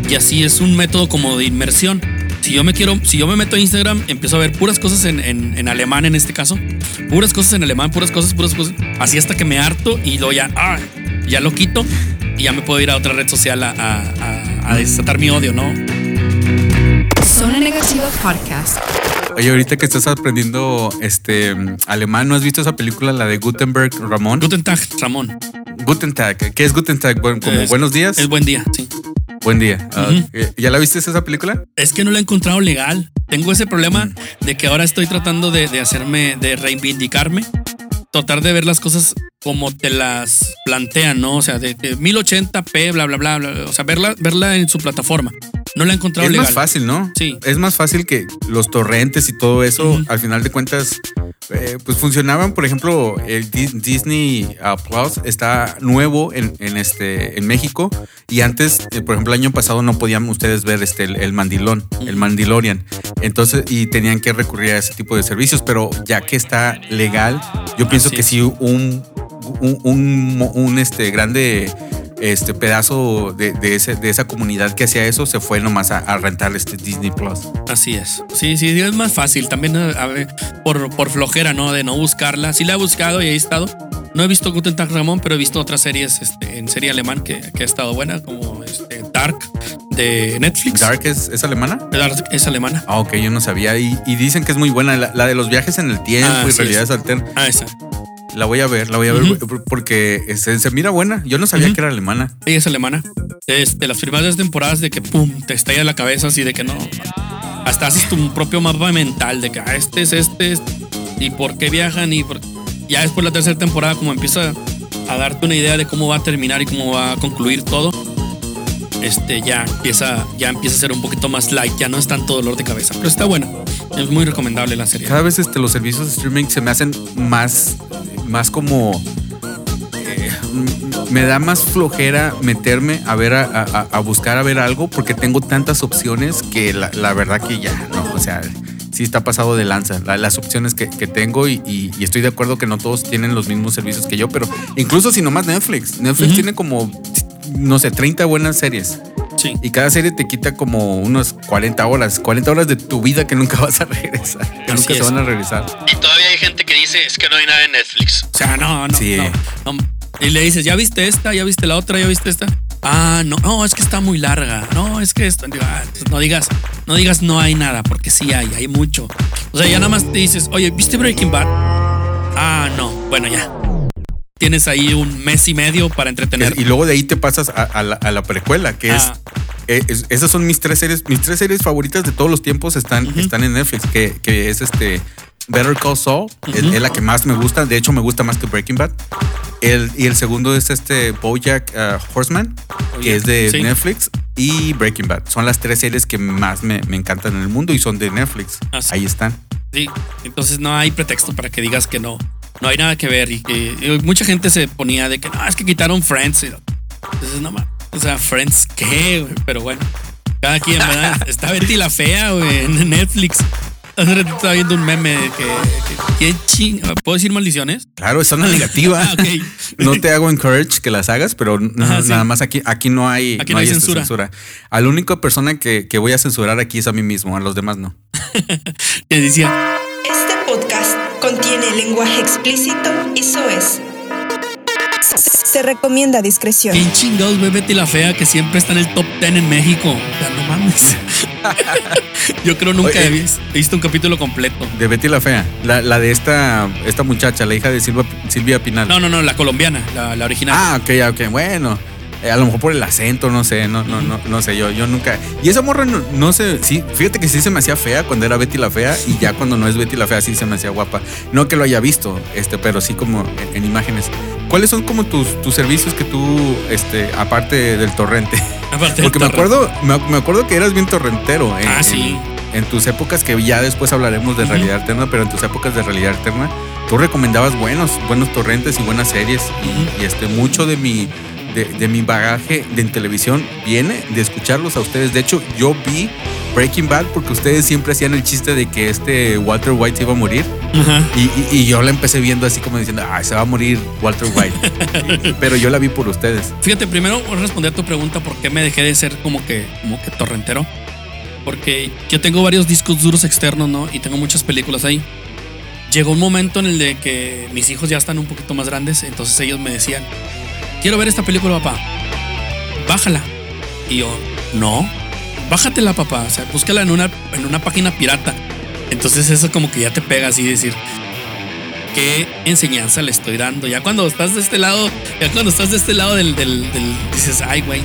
Y así es un método como de inmersión. Si yo me quiero, si yo me meto a Instagram, empiezo a ver puras cosas en, en- en alemán en este caso. Puras cosas en alemán, puras cosas, puras cosas. Así hasta que me harto y luego ya, ah, ya lo quito y ya me puedo ir a otra red social a, a- a- a desatar mi odio, ¿no? Zona Negativa Podcast. Oye, ahorita que estás aprendiendo este alemán, ¿no has visto esa película, la de Gutenberg Ramón? Guten Tag, Ramón. Guten Tag. ¿Qué es Guten Tag? Bueno, como Es- buenos días. Es buen día, sí. Buen día. Ah, ¿Ya la viste esa película? Es que no la he encontrado legal. Tengo ese problema de que ahora estoy tratando de, de hacerme, de reivindicarme, tratar de ver las cosas como te las plantean, ¿no? O sea, de, de 1080p, bla, bla, bla, bla. O sea, verla, verla en su plataforma. No la he encontrado Es legal. más fácil, ¿no? Sí. Es más fácil que los torrentes y todo eso, al final de cuentas, eh, pues funcionaban. Por ejemplo, el Dis- Disney Plus está nuevo en, en este, en México y antes, eh, por ejemplo, el año pasado no podían ustedes ver este, el, el Mandilón, el Mandalorian. Entonces, y tenían que recurrir a ese tipo de servicios, pero ya que está legal, yo pienso que sí un, un, un- un, este, grande este pedazo de, de ese- de esa comunidad que hacía eso se fue nomás a, a rentar este Disney Plus. Así es. Sí, sí, es más fácil. También a ver, por, por flojera, ¿no? De no buscarla. Sí la he buscado y he estado. No he visto Guten Tag Ramón, pero he visto otras series este, en serie alemán que, que ha estado buena, como este, Dark de Netflix. Dark es, es alemana. Dark es alemana. Ah, ok, yo no sabía. Y, y dicen que es muy buena. La, la de los viajes en el tiempo Ah, y sí realidades alternas. Ah, esa. La voy a ver, la voy a ver porque se, se mira buena. Yo no sabía que era alemana. Ella es alemana. Este, las primeras temporadas de que pum, te estalla la cabeza así de que no. Hasta haces tu propio mapa mental de que ah, este es este, este, y por qué viajan y por- ya después la tercera temporada como empieza a darte una idea de cómo va a terminar y cómo va a concluir todo. Este ya empieza ya empieza a ser un poquito más light, ya no es tanto dolor de cabeza, pero está buena. Es muy recomendable la serie. Cada vez este, los servicios de streaming se me hacen más, más como. eh, me da más flojera meterme a ver, a, a- a buscar a ver algo porque tengo tantas opciones que la, la verdad que ya, no, o sea, si sí está pasado de lanza. la- las opciones que, que tengo y, y- y estoy de acuerdo que no todos tienen los mismos servicios que yo, pero incluso si nomás Netflix. Netflix tiene como, no sé, 30 buenas series. Sí. Y cada serie te quita como unos 40 horas, 40 horas de tu vida que nunca [laughs] vas a regresar, que Así nunca se van a regresar. Y todavía hay gente que dice, es que no hay nada en Netflix. O sea, no, no, Sí. no, no. Y le dices, ¿ya viste esta? ¿Ya viste la otra? ¿Ya viste esta? Ah, no, no, es que está muy larga. No, es que esto. Digo, ah, pues no digas, no digas no hay nada, porque sí hay, hay mucho. O sea, ya nada más te dices, oye, ¿viste Breaking Bad? Ah, no, bueno, ya. Tienes ahí un mes y medio para entretener. Y luego de ahí te pasas a, a la, a la precuela, que es, Ah. eh, es- Esas son mis tres series. Mis tres series favoritas de todos los tiempos están, están en Netflix, que, que es este Better Call Saul. es, la que más me gusta. De hecho, me gusta más que Breaking Bad. El, y el segundo es este Bojack uh, Horseman, que es de Sí. Netflix. Y Breaking Bad. Son las tres series que más me, me encantan en el mundo y son de Netflix. Ah, sí. Ahí están. Sí, entonces no hay pretexto para que digas que no. No hay nada que ver. Y que y mucha gente se ponía de que no, es que quitaron Friends. Y, entonces, no más. O sea, Friends, ¿qué? Pero bueno, cada quien, ¿verdad? [laughs] Está Betty la Fea, güey, en Netflix. Estaba viendo un meme de que. que ¿Qué ching? ¿Puedo decir maldiciones? Claro, está una negativa. [laughs] Ah, ok. [laughs] No te hago encourage que las hagas, pero no- Ajá, sí. nada más aquí, aquí no hay, Aquí no hay este, censura. A la única persona que, que voy a censurar aquí es a mí mismo, a los demás no. Que decía, Este podcast contiene lenguaje explícito y soez. Se recomienda discreción. ¿quién chingados ve Betty la Fea que siempre está en el top 10 en México? O sea, no mames. [laughs] Yo creo nunca Oye. he vis- he visto un capítulo completo. De Betty la Fea, la, la de esta, esta muchacha, la hija de Silva, Silvia Pinal. No, no, no, la colombiana, la, la original. Ah, ok, ok, bueno. Eh, a lo mejor por el acento, no sé, no, no, no, no sé, yo, yo nunca. Y esa morra no, no sé, sí, fíjate que sí se me hacía fea cuando era Betty la Fea y ya cuando no es Betty la Fea sí se me hacía guapa. No que lo haya visto, este, pero sí como en, en imágenes. ¿Cuáles son como tus, tus servicios que tú, este, aparte del torrente? [laughs] Aparte del Porque me torrente. acuerdo, me, me acuerdo que eras bien torrentero. En, Ah, sí. En, en tus épocas que ya después hablaremos de realidad alterna, pero en tus épocas de realidad alterna, tú recomendabas buenos, buenos torrentes y buenas series. Y, este, mucho de mi, de, de mi bagaje de en televisión viene de escucharlos a ustedes. De hecho, yo vi Breaking Bad porque ustedes siempre hacían el chiste de que este Walter White se iba a morir. Ajá. Y, y- y yo la empecé viendo así como diciendo, ay, se va a morir Walter White. [laughs] pero yo la vi por ustedes. Fíjate, primero voy a responder a tu pregunta por qué me dejé de ser como que, como que torrentero. Porque yo tengo varios discos duros externos, ¿no? Y tengo muchas películas ahí. Llegó un momento en el de que mis hijos ya están un poquito más grandes, entonces ellos me decían, quiero ver esta película, papá. Bájala. Y yo, no, bájatela, papá. O sea, búscala en una, en una página pirata. Entonces eso como que ya te pega así decir, ¿qué enseñanza le estoy dando? Ya cuando estás de este lado, ya cuando estás de este lado del, del, del- dices, ay, güey,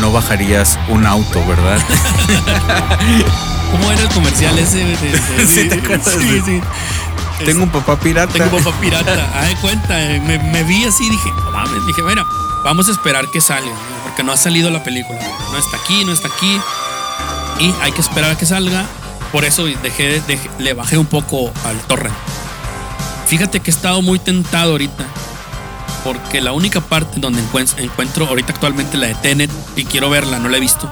No bajarías un auto, ¿verdad? [laughs] ¿cómo era el comercial ese? de- de- [laughs] Sí. Sí, sí. Tengo un papá pirata. Tengo papá pirata. Ah, de cuenta, eh, me, me vi así y dije, no mames, dije, bueno, vamos a esperar que salga, porque no ha salido la película. No está aquí, no está aquí. Y hay que esperar a que salga. Por eso dejé, dejé- le bajé un poco al torrent. Fíjate que he estado muy tentado ahorita. Porque la única parte donde encuentro, ahorita actualmente la de Tenet y quiero verla, no la he visto.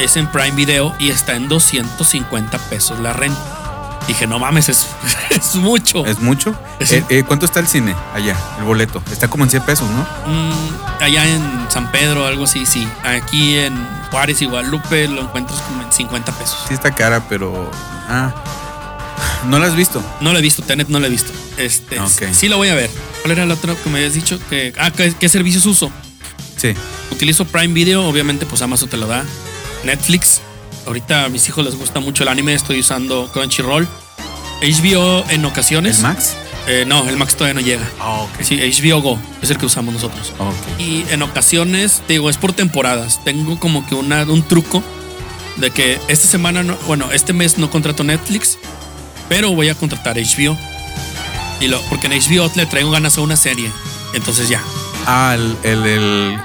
Es en Prime Video y está en 250 pesos la renta. Dije, no mames, es, [laughs] es mucho. ¿Es mucho? Eh, eh, ¿Cuánto está el cine allá? El boleto. Está como en 100 pesos, ¿no? Mm, allá en San Pedro, algo así, sí. Aquí en Juárez y Guadalupe lo encuentras como en 50 pesos. Sí está cara, pero... Ah, no la has visto. No la he visto, Tenet no la he visto. Este, Ok. Sí la voy a ver. ¿Cuál era el otro que me habías dicho? Que, ah, ¿qué, qué servicios uso? Sí. Utilizo Prime Video, obviamente pues Amazon te lo da. Netflix. Ahorita a mis hijos les gusta mucho el anime, estoy usando Crunchyroll. HBO en ocasiones. ¿El Max? Eh, no, el Max todavía no llega. Ah, ok. Sí, HBO Go es el que usamos nosotros. Ok. Y en ocasiones, te digo, es por temporadas. Tengo como que una, un truco de que esta semana, no, bueno, este mes no contrato Netflix, pero voy a contratar HBO. Y lo, porque en HBO le traigo ganas a una serie. Entonces ya. Ah, el, el, el,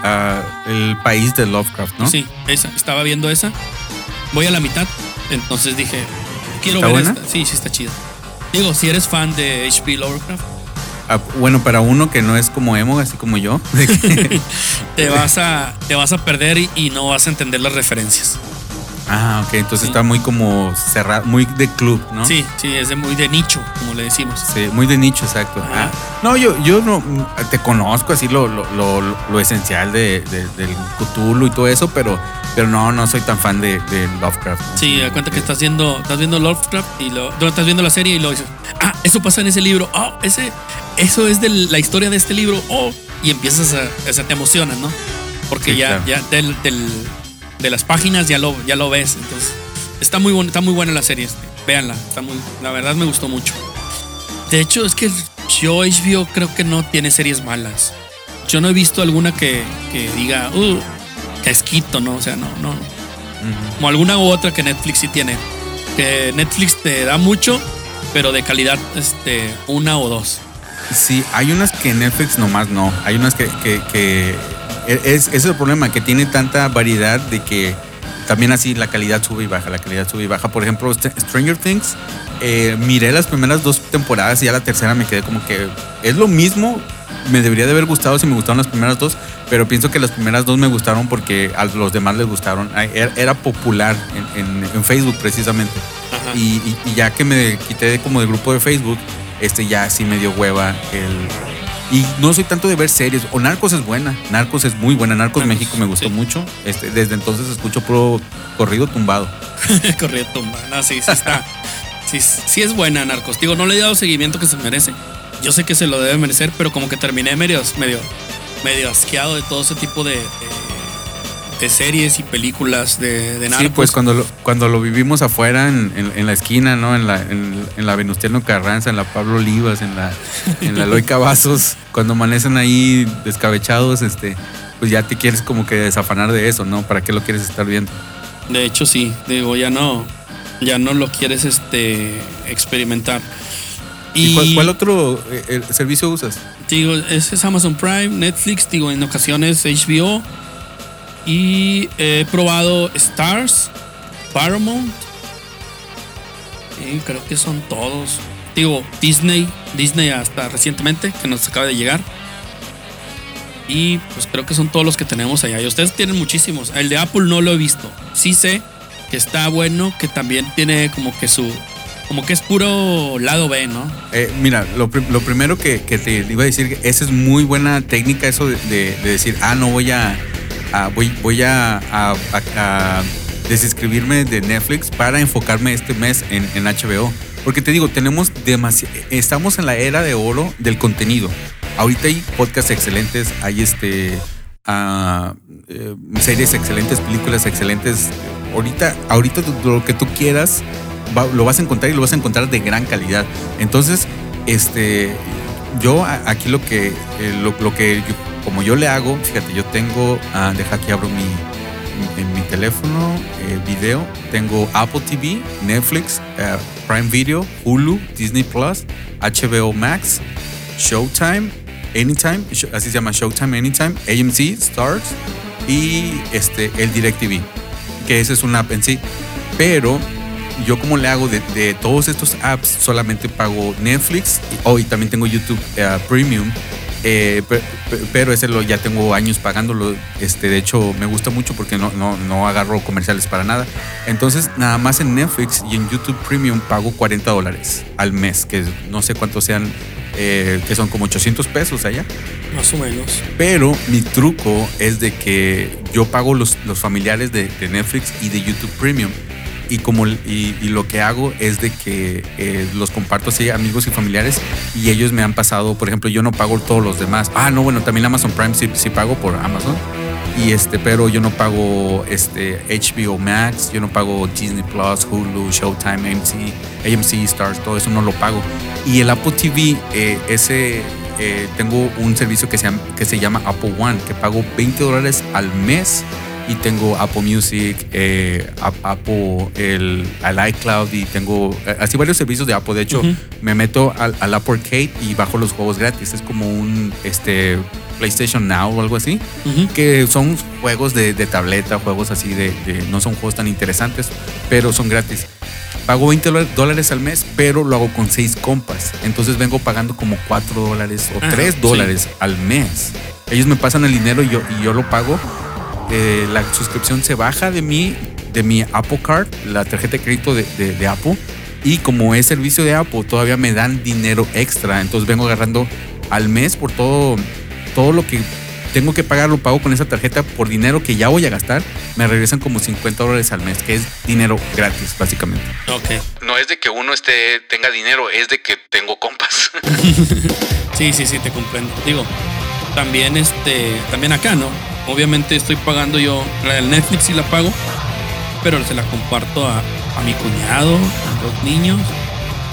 el país de Lovecraft, ¿no? Sí, esa. Estaba viendo esa. Voy a la mitad. Entonces dije, quiero ¿Está ver buena? esta. Sí, sí está chida. Digo, si eres fan de HP Lovecraft, Ah, bueno, para uno que no es como emo, así como yo. [laughs] te vas a, te vas a perder y, y no vas a entender las referencias. Ah, ok. Entonces Sí. está muy como cerrado, muy de club, ¿no? Sí, sí, es de muy de nicho, como le decimos. Sí, muy de nicho, exacto. Ah, no, yo, yo no te conozco así lo, lo, lo, lo esencial de, de- del Cthulhu y todo eso, pero, pero no, no soy tan fan de, de Lovecraft. ¿no? Sí, da cuenta que estás viendo, estás viendo Lovecraft y lo, no, estás viendo la serie y lo dices, ah, eso pasa en ese libro, oh, ese, eso es de la historia de este libro, oh, y empiezas a, o sea, te emocionas, ¿no? Porque Sí, ya, claro. ya del, del- de las páginas ya lo, ya lo ves, entonces está muy buena, está muy buena la serie, este, véanla, está muy, la verdad me gustó mucho. De hecho, es que yo HBO creo que no tiene series malas. Yo no he visto alguna que, que diga, uh, que esquito, ¿no? O sea, no, no, como alguna u otra que Netflix sí tiene. Que Netflix te da mucho, pero de calidad este, una o dos. Sí, hay unas que Netflix nomás no. Hay unas que, que, que es, ese es el problema, que tiene tanta variedad de que también así la calidad sube y baja, la calidad sube y baja. Por ejemplo, St- Stranger Things, eh, miré las primeras dos temporadas y ya la tercera me quedé como que es lo mismo. Me debería de haber gustado si me gustaron las primeras dos, pero pienso que las primeras dos me gustaron porque a los demás les gustaron. Ay, Era, popular en, en- en Facebook precisamente. Y, y- y ya que me quité de como del grupo de Facebook, este ya sí me dio hueva el. Y no soy tanto de ver series. O Narcos es buena. Narcos es muy buena. Narcos Narcos, México me gustó sí. mucho. Este, desde entonces escucho puro corrido tumbado. [laughs] Corrido tumba. No, sí, sí está. Sí, sí es buena, Narcos. Digo, no le he dado seguimiento que se merece. Yo sé que se lo debe merecer, pero como que terminé medio, medio, medio asqueado de todo ese tipo de, de, de series y películas de, de narcos. Sí, pues cuando lo, cuando lo vivimos afuera en, en- en la esquina, ¿no? En la, en, en la Venustiano Carranza, en la Pablo Olivas, en la, en la Eloy Cavazos, [laughs] cuando amanecen ahí descabechados, este, pues ya te quieres como que desafanar de eso, ¿no? ¿Para qué lo quieres estar viendo? De hecho, sí. Digo, ya no, ya no lo quieres este, experimentar. ¿Y, cuál, cuál otro eh, eh, servicio usas? Digo, ese es Amazon Prime, Netflix, digo, en ocasiones HBO. Y he probado Stars, Paramount. Y creo que son todos. Digo, Disney, Disney hasta recientemente, que nos acaba de llegar. Y pues creo que son todos los que tenemos allá. Y ustedes tienen muchísimos. El de Apple no lo he visto. Sí sé que está bueno, que también tiene como que su. Como que es puro lado B, ¿no? Eh, mira, lo, lo primero que, que te iba a decir, esa es muy buena técnica, eso de decir, ah, no voy a, voy, a, a- a- desinscribirme de Netflix para enfocarme este mes en, HBO. Porque te digo, tenemos demasiado, estamos en la era de oro del contenido. Ahorita hay podcasts excelentes, hay este, ah, eh, series excelentes, películas excelentes. Ahorita, ahorita lo que tú quieras lo vas a encontrar y lo vas a encontrar de gran calidad. Entonces, este, yo aquí lo que, eh, lo, que como yo le hago, fíjate, yo tengo, ah, deja que abro mi, mi- teléfono, eh, video, tengo Apple TV, Netflix, eh, Prime Video, Hulu, Disney Plus, HBO Max, Showtime, Anytime, así se llama Showtime Anytime, AMC, Stars y este, el DirecTV, que esa es una app en sí. Pero yo como le hago de, todos estos apps, solamente pago Netflix y, oh, también tengo YouTube eh, Premium. Eh, pe- pe- pero ese lo ya tengo años pagándolo. Este, de hecho, me gusta mucho porque no, no, no agarro comerciales para nada. Entonces, nada más en Netflix y en YouTube Premium pago 40 dólares al mes, que no sé cuántos sean, eh, que son como 800 pesos allá. Más o menos. Pero mi truco es de que yo pago los, los familiares de, de Netflix y de YouTube Premium. Y, como, y, y lo que hago es de que eh, los comparto así amigos y familiares y ellos me han pasado, por ejemplo, yo no pago todos los demás. Ah, no, bueno, también Amazon Prime sí, sí pago por Amazon. Y este, pero yo no pago este HBO Max, yo no pago Disney Plus, Hulu, Showtime, AMC, AMC Stars, todo eso no lo pago. Y el Apple TV, eh, ese eh, tengo un servicio que se, que se llama Apple One, que pago 20 dólares al mes y tengo Apple Music, eh, Ap- Apple, el, al iCloud y tengo eh, así varios servicios de Apple. De hecho, me meto al, al Apple Arcade y bajo los juegos gratis. Es como un este, PlayStation Now o algo así que son juegos de, de tableta, juegos así de, de- no son juegos tan interesantes, pero son gratis. Pago 20 dola- dólares al mes, pero lo hago con 6 compas. Entonces vengo pagando como 4 dólares o Ajá, 3 sí. dólares al mes. Ellos me pasan el dinero y yo, y yo lo pago. Eh, la suscripción se baja de mí de mi Apple Card, la tarjeta de crédito de, de- de Apple. Y como es servicio de Apple, todavía me dan dinero extra. Entonces vengo agarrando al mes por todo, todo lo que tengo que pagar, lo pago con esa tarjeta por dinero que ya voy a gastar. Me regresan como 50 dólares al mes, que es dinero gratis, básicamente. Ok. No es de que uno esté, tenga dinero, es de que tengo compas. [laughs] Sí, sí, sí, te comprendo. Digo, también este, también acá, ¿no? Obviamente estoy pagando yo la del Netflix y la pago, pero se la comparto a, a mi cuñado, a los niños.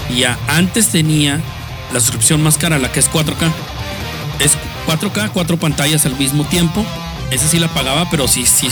Y ya antes tenía la suscripción más cara, la que es 4K. Es 4K, cuatro pantallas al mismo tiempo. Esa sí la pagaba, pero sí, sí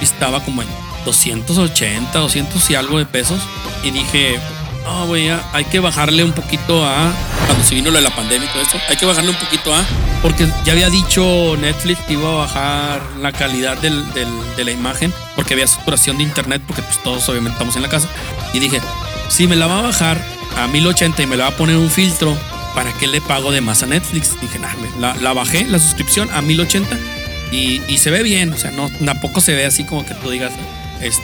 estaba como en 280, 200 y algo de pesos. Y dije, no, güey, hay que bajarle un poquito a. Cuando se vino lo de la pandemia y todo esto, hay que bajarle un poquito a. Porque ya había dicho Netflix que iba a bajar la calidad de la imagen, porque había saturación de internet, porque pues todos obviamente estamos en la casa. Y dije, si me la va a bajar a 1080 y me la va a poner un filtro, ¿para qué le pago de más a Netflix? Dije, nah, la, la bajé, la suscripción a 1080 y, se ve bien, o sea, no, tampoco se ve así como que tú digas,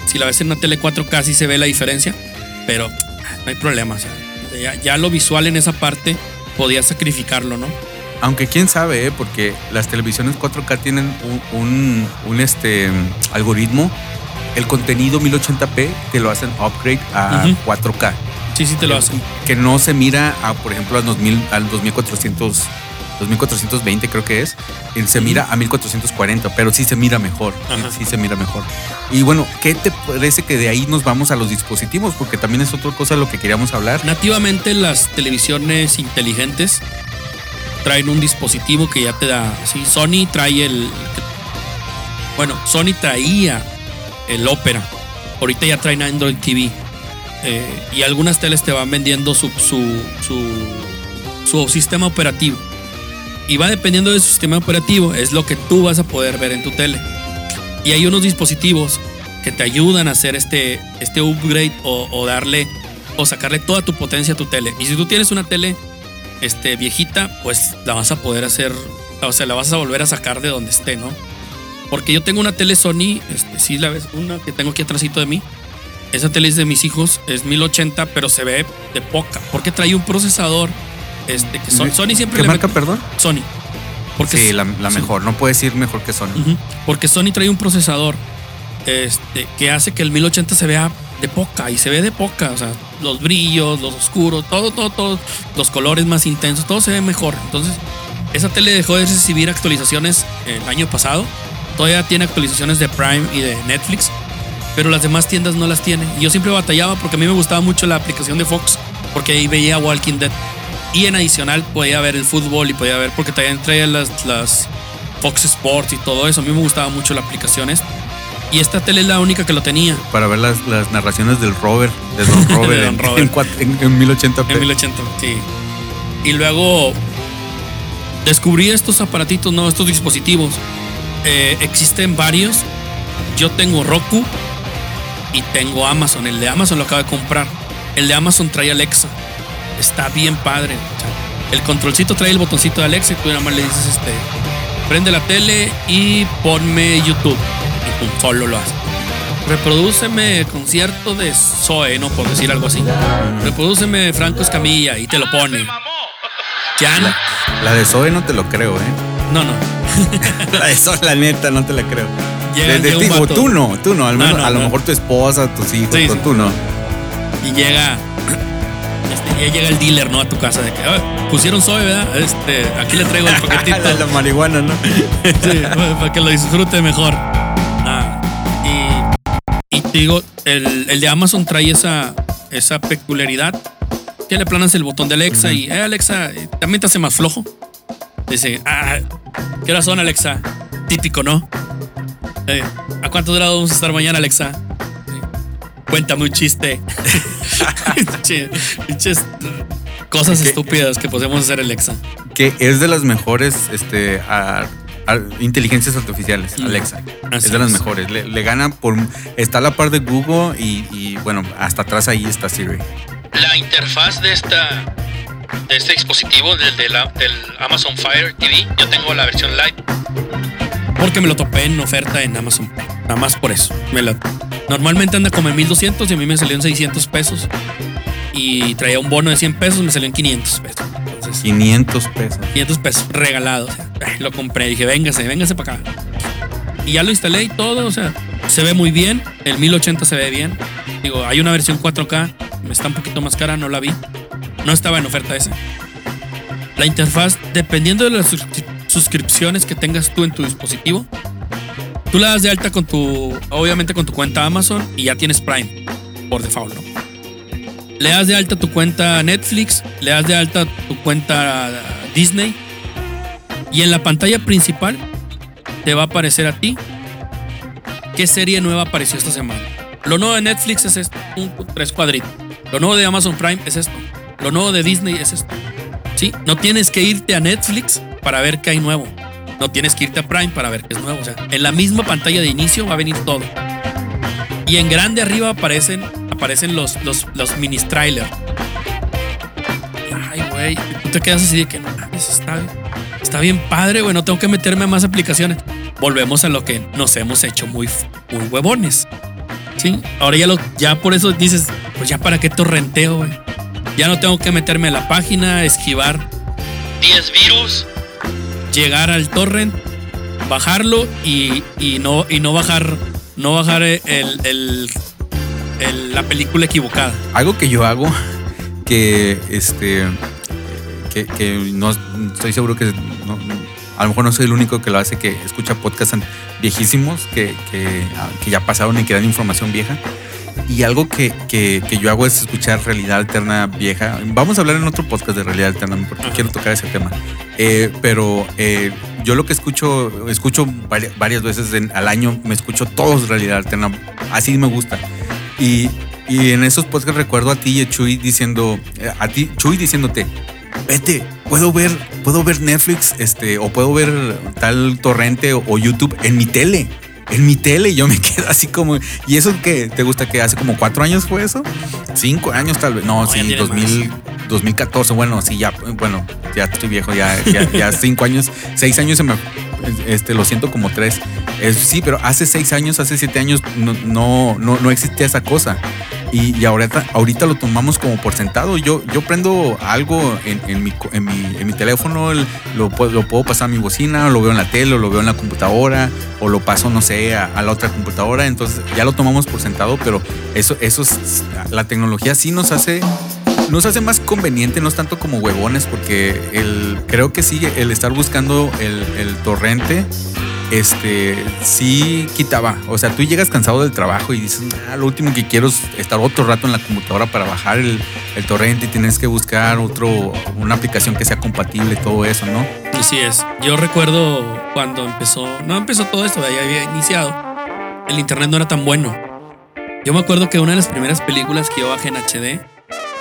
si la ves en una tele 4K sí se ve la diferencia, pero no hay problema, o sea, ya, ya lo visual en esa parte podía sacrificarlo, ¿no? Aunque quién sabe, ¿eh? porque las televisiones 4K tienen un, un- un, este, algoritmo. El contenido 1080p te lo hacen upgrade a Ujú. 4K. Sí, sí te lo hacen. Que no se mira a, por ejemplo, al, 2000, al 2400, 2420 creo que es. Se mira a 1440, pero sí se mira mejor. sí- se mira mejor. Y bueno, ¿qué te parece que de ahí nos vamos a los dispositivos? Porque también es otra cosa de lo que queríamos hablar. Nativamente las televisiones inteligentes traen un dispositivo que ya te da. Sí, Sony trae el. Bueno, Sony traía el Opera. Ahorita ya traen Android TV. Eh, y algunas teles te van vendiendo su, su, su, su sistema operativo. Y va dependiendo de su sistema operativo, es lo que tú vas a poder ver en tu tele. Y hay unos dispositivos que te ayudan a hacer este, este upgrade o, darle o sacarle toda tu potencia a tu tele. Y si tú tienes una tele este, viejita, pues la vas a poder hacer, o sea, la vas a volver a sacar de donde esté, ¿no? Porque yo tengo una tele Sony, este, sí la ves, una que tengo aquí atrásito de mí. Esa tele es de mis hijos, es 1080, pero se ve de poca, porque trae un procesador, este, que Son- Sony siempre ¿Qué le marca, perdón? Sony. Porque Sí, la, mejor. No puedes ir mejor que Sony. Porque Sony trae un procesador este, que hace que el 1080 se vea de poca y se ve de poca. O sea, los brillos, los oscuros, todo, todo, todo, los colores más intensos, todo se ve mejor. Entonces, esa tele dejó de recibir actualizaciones el año pasado. Todavía tiene actualizaciones de Prime y de Netflix, pero las demás tiendas no las tienen. Y yo siempre batallaba porque a mí me gustaba mucho la aplicación de Fox, porque ahí veía Walking Dead. Y en adicional podía ver el fútbol y podía ver, porque también traía las, las Fox Sports y todo eso. A mí me gustaba mucho la aplicación esta. Y esta tele es la única que lo tenía. Para ver las, las narraciones del Robert, de Don [laughs] Robert, De Don en- Robert. En- en 1080p. En 1080, sí. Y luego descubrí estos aparatitos, no, estos dispositivos. Eh, existen varios. Yo tengo Roku y tengo Amazon. El de Amazon lo acabo de comprar. El de Amazon trae Alexa. Está bien padre. O sea, el controlcito trae el botoncito de Alexa y tú nada más le dices este. Prende la tele y ponme YouTube. Y pum, solo lo hace. Reprodúceme concierto de Zoe, no por decir algo así. Reprodúceme Franco Escamilla y te lo pone. Ya no. La de Zoe no te lo creo, ¿eh? No, no. [laughs] La de Zoe, la neta, no te la creo. Llega De- de un ti, o vato. tú no, tú no. Al No, menos, no, a lo mejor tu esposa, tus hijos, Sí, pero sí. tú no. Y llega. Este, ya llega el dealer, ¿no? A tu casa de que "Ah, pusieron Zoe, ¿verdad? Este, aquí le traigo el [laughs] paquetito. la, la marihuana, ¿no? Sí, para que lo disfrute mejor. Ah, y, y te digo, el, el de Amazon trae esa, esa peculiaridad que le planas el botón de Alexa y, eh, Alexa, eh, también te hace más flojo. Dice, ah, ¿qué horas son, Alexa? Típico, ¿no? Eh, ¿A cuántos grados vamos a estar mañana, Alexa? Cuéntame un chiste. [laughs] Che, pinches cosas estúpidas que podemos hacer, Alexa. Que es de las mejores este, a- a- inteligencias artificiales, Mm. Alexa. Así es de las es. mejores. Le, le gana por. Está a la par de Google y, y, bueno, hasta atrás ahí está Siri. la interfaz de esta de este dispositivo del, de la- del Amazon Fire TV yo tengo la versión Lite porque me lo topé en oferta en Amazon nada más por eso me la Normalmente anda como en 1200 y a mí me salió en 600 pesos. Y traía un bono de 100 pesos, me salió en 500 pesos. Entonces, 500 pesos. 500 pesos regalado. o sea, ay, lo compré, dije, véngase, véngase para acá. Y ya lo instalé y todo, o sea, se ve muy bien. El 1080 se ve bien. Digo, hay una versión 4K, está un poquito más cara, no la vi. No estaba en oferta esa. La interfaz, dependiendo de las suscri- suscripciones que tengas tú en tu dispositivo, tú la das de alta con tu, obviamente con tu cuenta Amazon y ya tienes Prime por default. Le das de alta tu cuenta Netflix, le das de alta tu cuenta Disney y en la pantalla principal te va a aparecer a ti qué serie nueva apareció esta semana. Lo nuevo de Netflix es esto, un, tres cuadritos. Lo nuevo de Amazon Prime es esto. Lo nuevo de Disney es esto. Sí, no tienes que irte a Netflix para ver qué hay nuevo. No tienes que irte a Prime para ver qué es nuevo. O sea, en la misma pantalla de inicio va a venir todo. Y en grande arriba aparecen, aparecen los, los, los mini trailers. Ay, güey. Tú te quedas así de que no está, está bien padre, güey. No tengo que meterme a más aplicaciones. Volvemos a lo que nos hemos hecho muy, muy huevones. Sí. Ahora ya lo, ya por eso dices, pues ya para qué torrenteo, güey. Ya no tengo que meterme a la página, esquivar 10 virus, llegar al torrent, bajarlo y, y no, y no bajar, no bajar el, el- la película equivocada. Algo que yo hago que este que, que no estoy seguro que no- a lo mejor no soy el único que lo hace que escucha podcasts viejísimos que, que, ah, que ya pasaron y que dan información vieja y algo que, que- que yo hago es escuchar realidad alterna vieja. Vamos a hablar en otro podcast de realidad alterna porque Ajá. quiero tocar ese tema. Eh, pero eh, yo lo que escucho escucho vari- varias veces en- al año me escucho todos realidad alterna. Así me gusta. Y, y en esos podcasts recuerdo a ti y a Chuy diciendo, eh, a ti, Chuy diciéndote, vete, puedo ver, puedo ver Netflix, este, o puedo ver tal torrente o, o YouTube en mi tele. En mi tele, y yo me [laughs] quedo así como. ¿Y eso que te gusta que hace como cuatro años fue eso? Cinco años tal vez. No, No, sí, tiene 2000, 2014. Bueno, sí, ya, bueno, ya estoy viejo, ya, ya, ya [laughs] cinco años, seis años se me. Este, lo siento como tres. Es- sí, pero hace seis años, hace siete años no, no, no, no existía esa cosa. Y, y ahorita, ahorita lo tomamos como por sentado. Yo, yo prendo algo en, en mi, en, mi, en mi teléfono, el- lo, lo puedo pasar a mi bocina, lo veo en la tele, o lo veo en la computadora, o lo paso, no sé, a, la otra computadora. Entonces ya lo tomamos por sentado, pero eso, eso es- la tecnología sí nos hace nos hace más conveniente, no es tanto como huevones, porque el, creo que sí, el estar buscando el torrente, este, sí quitaba. O sea, tú llegas cansado del trabajo y dices, "Ah, lo último que quiero es estar otro rato en la computadora para bajar el, torrente y tienes que buscar otro, una aplicación que sea compatible todo eso, ¿no? Así es. Yo recuerdo cuando empezó, no empezó todo esto, ya había iniciado. El internet no era tan bueno. Yo me acuerdo que una de las primeras películas que yo bajé en HD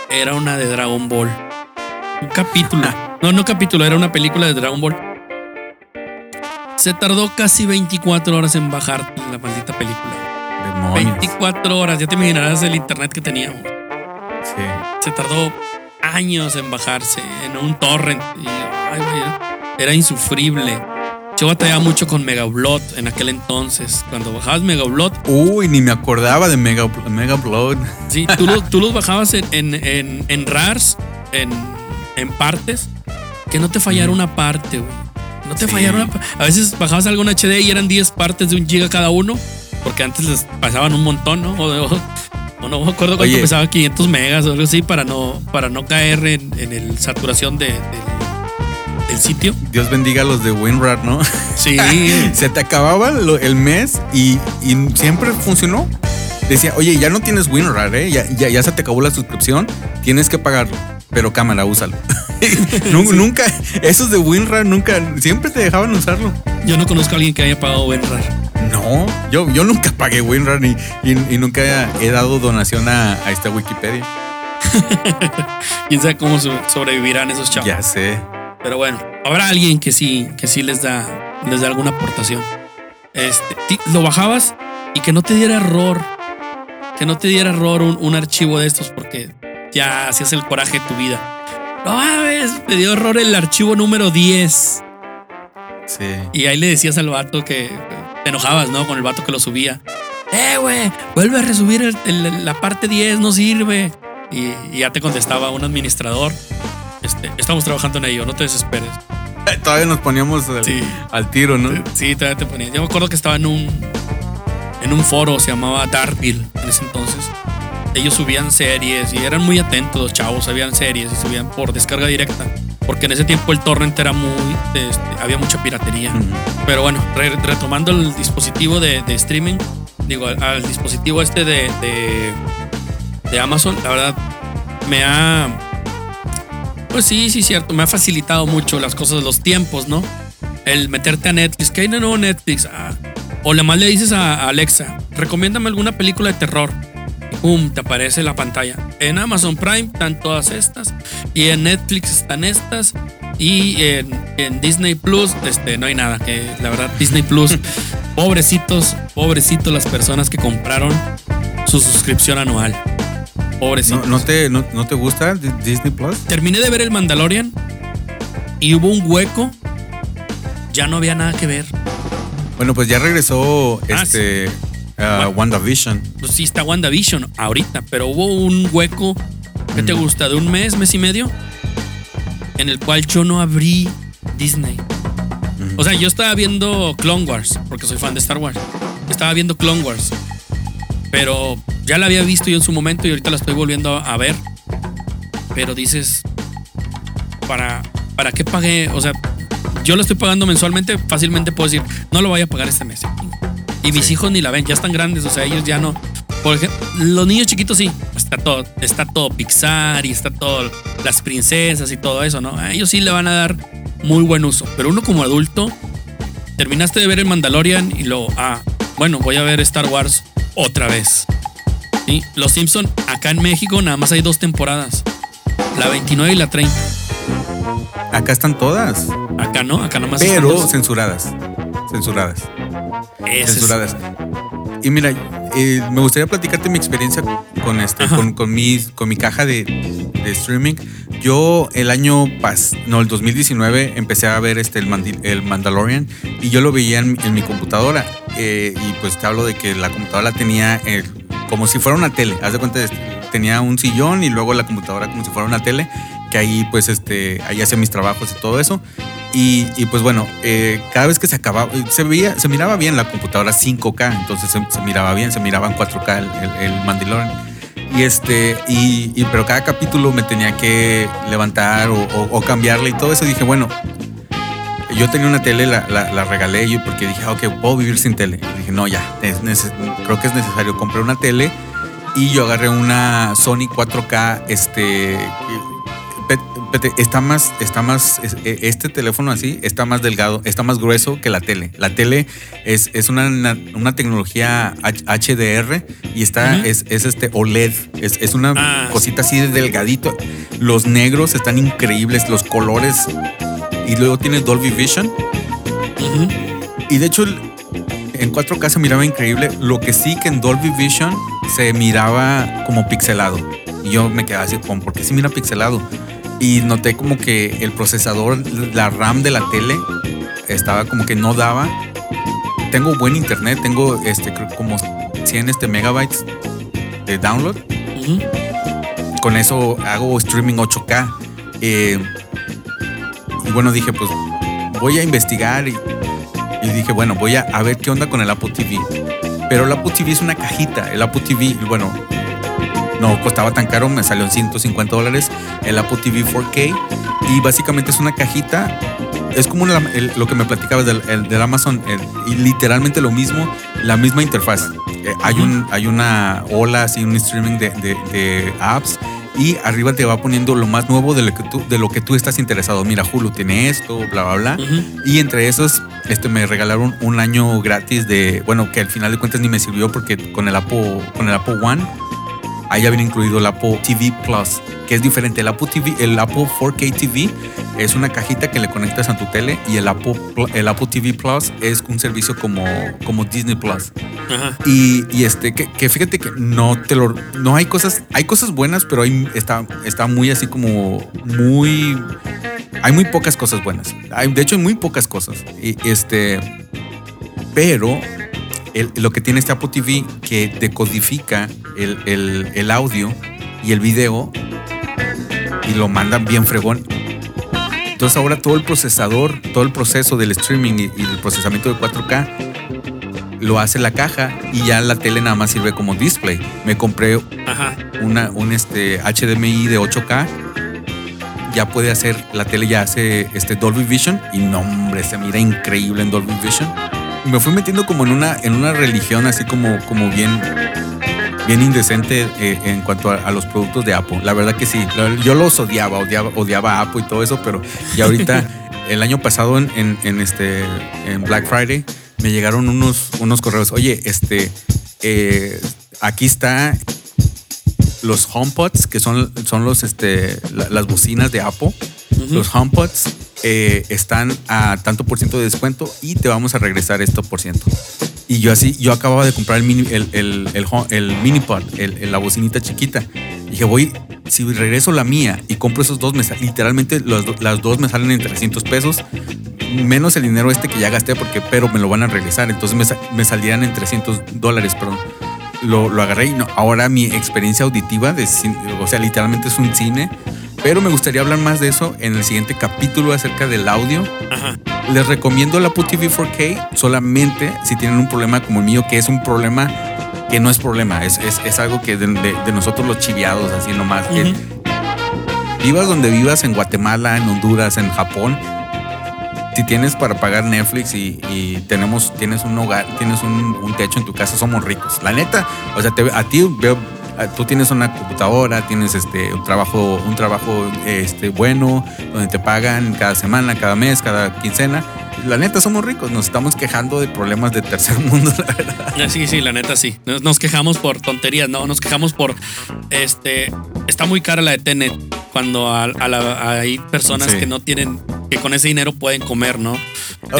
era una de Dragon Ball. Un capítulo. No, no capítulo, era una película de Dragon Ball. Se tardó casi 24 horas en bajar la maldita película. Demonios. 24 horas, ya te imaginarás el internet que teníamos. Sí. Se tardó años en bajarse en un torrent. Y, ay, era insufrible. Yo batallaba mucho con Megaupload en aquel entonces. Cuando bajabas Megaupload, Uy, ni me acordaba de Mega, Mega sí, tú, [laughs] lo- tú los bajabas en, en, en, en RARs, en, en partes, que no te fallara una parte, güey. No te Sí. pa- A veces bajabas algo en HD y eran 10 partes de un giga cada uno, porque antes les pasaban un montón, ¿no? O, o- o no me acuerdo cuánto pesaba, 500 megas o algo así, para no, para no caer en, en el saturación de, del- del sitio. Dios bendiga a los de WinRAR, ¿no? Sí. [laughs] se te acababa el mes y, y siempre funcionó. Decía, oye, ya no tienes WinRAR, ¿eh? Ya, ya, ya se te acabó la suscripción, tienes que pagarlo. Pero cámara, úsalo. [laughs] [laughs] Nu- Nunca, esos de WinRAR nunca, siempre te dejaban usarlo. Yo no conozco a alguien que haya pagado WinRAR. No, yo, yo nunca pagué WinRAR y, y- y nunca he dado donación a, a esta Wikipedia. [laughs] Quién sabe cómo so- sobrevivirán esos chavos. Ya sé. Pero bueno, habrá alguien que sí, que sí les da, les da alguna aportación. Este, lo bajabas y que no te diera error. Que no te diera error un, un archivo de estos porque ya hacías el coraje de tu vida. No mames, me dio error el archivo número 10. Sí. Y ahí le decías al vato que te enojabas, ¿no? Con el vato que lo subía. eh, güey, vuelve a resubir el- el- la parte 10, no sirve. Y, y ya te contestaba un administrador, este, estamos trabajando en ello, no te desesperes. Todavía nos poníamos al, Sí. al tiro, ¿no? Sí, todavía te ponía. Yo me acuerdo que estaba en un, en un foro, se llamaba Darkville en ese entonces. Ellos subían series y eran muy atentos los chavos, sabían series y subían por descarga directa. Porque en ese tiempo el torrent era muy. este, había mucha piratería. Pero bueno, re- retomando el dispositivo de, de streaming, digo, al, al dispositivo este de, de, de Amazon, la verdad, me ha. Pues sí, sí, cierto, me ha facilitado mucho las cosas, los tiempos, ¿no? El meterte a Netflix, que hay de nuevo Netflix. Ah, o le más le dices a a Alexa, recomiéndame alguna película de terror. Pum, te aparece la pantalla. En Amazon Prime están todas estas. Y en Netflix están estas. Y en, en Disney Plus, este, no hay nada. Que la verdad, Disney Plus, [laughs] pobrecitos, pobrecitos las personas que compraron su suscripción anual. Pobrecitos. ¿No, no te, no, no te gusta Di- Disney Plus? Terminé de ver el Mandalorian y hubo un hueco. Ya no había nada que ver. Bueno, pues ya regresó Ah, este ah, WandaVision. Pues sí está WandaVision ahorita, pero hubo un hueco, ¿qué te Mm. gusta? ¿De un mes, mes y medio? En el cual yo no abrí Disney. O sea, yo estaba viendo Clone Wars, porque soy fan de Star Wars. Estaba viendo Clone Wars. Pero ya la había visto yo en su momento y ahorita la estoy volviendo a ver. Pero dices, ¿para, ¿para qué pagué? O sea, yo lo estoy pagando mensualmente, fácilmente puedo decir, no lo voy a pagar este mes. Y mis Sí. hijos ni la ven, ya están grandes, o sea, ellos ya no. Por ejemplo, los niños chiquitos sí, está todo, está todo Pixar y está todo las princesas y todo eso, ¿no? A ellos sí le van a dar muy buen uso. Pero uno como adulto, terminaste de ver el Mandalorian y luego, ah, bueno, voy a ver Star Wars otra vez. ¿Sí? Los Simpson acá en México nada más hay dos temporadas. La 29 y la 30. Acá están todas, Acá no, acá nomás están pero dos. censuradas. Censuradas. Es- censuradas. Y mira, eh, me gustaría platicarte mi experiencia con este, con, con mi, con mi caja de, de streaming. Yo el año pas, no, el 2019 empecé a ver este el, Mandi- el Mandalorian y yo lo veía en, mi- en mi computadora. Eh, y pues te hablo de que la computadora tenía eh, como si fuera una tele. Haz de cuenta, este, tenía un sillón y luego la computadora como si fuera una tele, que ahí pues este, ahí hacía mis trabajos y todo eso. Y, pues bueno, eh, cada vez que se acababa, eh, se veía, se miraba bien la computadora 5K, entonces se, miraba bien, se miraba en 4K el, el, Mandalorian. Y este, y, pero cada capítulo me tenía que levantar o, o- cambiarle y todo eso. Dije, bueno, yo tenía una tele, la, regalé yo porque dije, ah, ok, puedo vivir sin tele. Dije, no, ya, creo que es necesario. Compré una tele y yo agarré una Sony 4K, este, está más, está más, e- este teléfono así está más delgado, está más grueso que la tele. La tele es, es una, una, tecnología HDR y está, es, es este OLED, es, es una Ah, cosita así de delgadito. Los negros están increíbles, los colores y luego tiene Dolby Vision. Y de hecho, en 4K se miraba increíble. Lo que sí que en Dolby Vision se miraba como pixelado. Y yo me quedaba así, ¿por qué se mira pixelado? Y noté como que el procesador, la RAM de la tele, estaba como que no daba. Tengo buen internet, tengo este, creo como 100 este, megabytes de download. Con eso hago streaming 8K. Eh, y bueno, dije, pues voy a investigar y, y dije, bueno, voy a, a ver qué onda con el Apple TV. Pero el Apple TV es una cajita. El Apple TV, bueno, no costaba tan caro, me salió en 150 dólares el Apple TV 4K. Y básicamente es una cajita. Es como una- el- lo que me platicabas del, el- del Amazon, el- y literalmente lo mismo, la misma interfaz. Eh, hay, un, hay una ola, así, un streaming de, de- de apps y arriba te va poniendo lo más nuevo de lo que tú, de lo que tú estás interesado. Mira, Hulu tiene esto, bla, bla, bla. Ujú. Y entre esos, este, me regalaron un año gratis de, bueno, que al final de cuentas ni me sirvió porque con el Apple, con el Apple One, ahí ya viene incluido el Apple TV Plus, que es diferente. El Apple TV, el Apple 4K TV es una cajita que le conectas a tu tele y el Apple, Pl- el Apple TV Plus es un servicio como, como Disney Plus. Ajá. Y, y este, que, que fíjate que no te lo. No hay cosas. Hay cosas buenas, pero hay, está, está muy así como. Muy. Hay muy pocas cosas buenas. Hay, de hecho, hay muy pocas cosas. Y este. Pero. El- lo que tiene este Apple TV que decodifica el, el- el audio y el video y lo mandan bien fregón. Entonces ahora todo el procesador, todo el proceso del streaming y, y el procesamiento de 4K lo hace la caja y ya la tele nada más sirve como display. Me compré Ajá. una, un este HDMI de 8K. Ya puede hacer, la tele ya hace este Dolby Vision y no, hombre, se mira increíble en Dolby Vision. Me fui metiendo como en una, en una religión así como, como bien, bien indecente eh, en cuanto a, a los productos de Apple. La verdad que sí, yo los odiaba, odiaba, odiaba a Apple y todo eso, pero ya ahorita, [laughs] el año pasado en, en- en este, en Black Friday, me llegaron unos, unos correos. Oye, este, eh, aquí está los HomePods, que son, son los, este, la- las bocinas de Apple. Los HomePods eh, están a tanto por ciento de descuento y te vamos a regresar esto por ciento. Y yo así, yo acababa de comprar el mini, el, el, el, el mini pod, la bocinita chiquita. Y dije, voy, si regreso la mía y compro esos dos, me literalmente las dos me salen en 300 pesos, menos el dinero este que ya gasté, porque, pero me lo van a regresar. Entonces me, me saldrían en 300 dólares, perdón. Lo, lo agarré y no, ahora mi experiencia auditiva, de, o sea, literalmente es un cine. Pero me gustaría hablar más de eso en el siguiente capítulo acerca del audio. Ajá. Les recomiendo la Apple TV 4K solamente si tienen un problema como el mío, que es un problema que no es problema, es, es, es algo que de, de- de nosotros los chiviados, así nomás. que Ujú. vivas donde vivas, en Guatemala, en Honduras, en Japón, si tienes para pagar Netflix y, y tenemos, tienes un hogar, tienes un, un techo en tu casa, somos ricos. La neta, o sea, te- a ti veo, tú tienes una computadora, tienes este un trabajo, un trabajo este bueno, donde te pagan cada semana, cada mes, cada quincena. La neta somos ricos, nos estamos quejando de problemas de tercer [laughs] mundo, la verdad. Ah, Sí, sí, la neta sí. Nos, nos quejamos por tonterías, no, nos quejamos por este. Está muy cara la de Tenet cuando a- a la- hay personas Sí. que no tienen, que con ese dinero pueden comer, ¿no?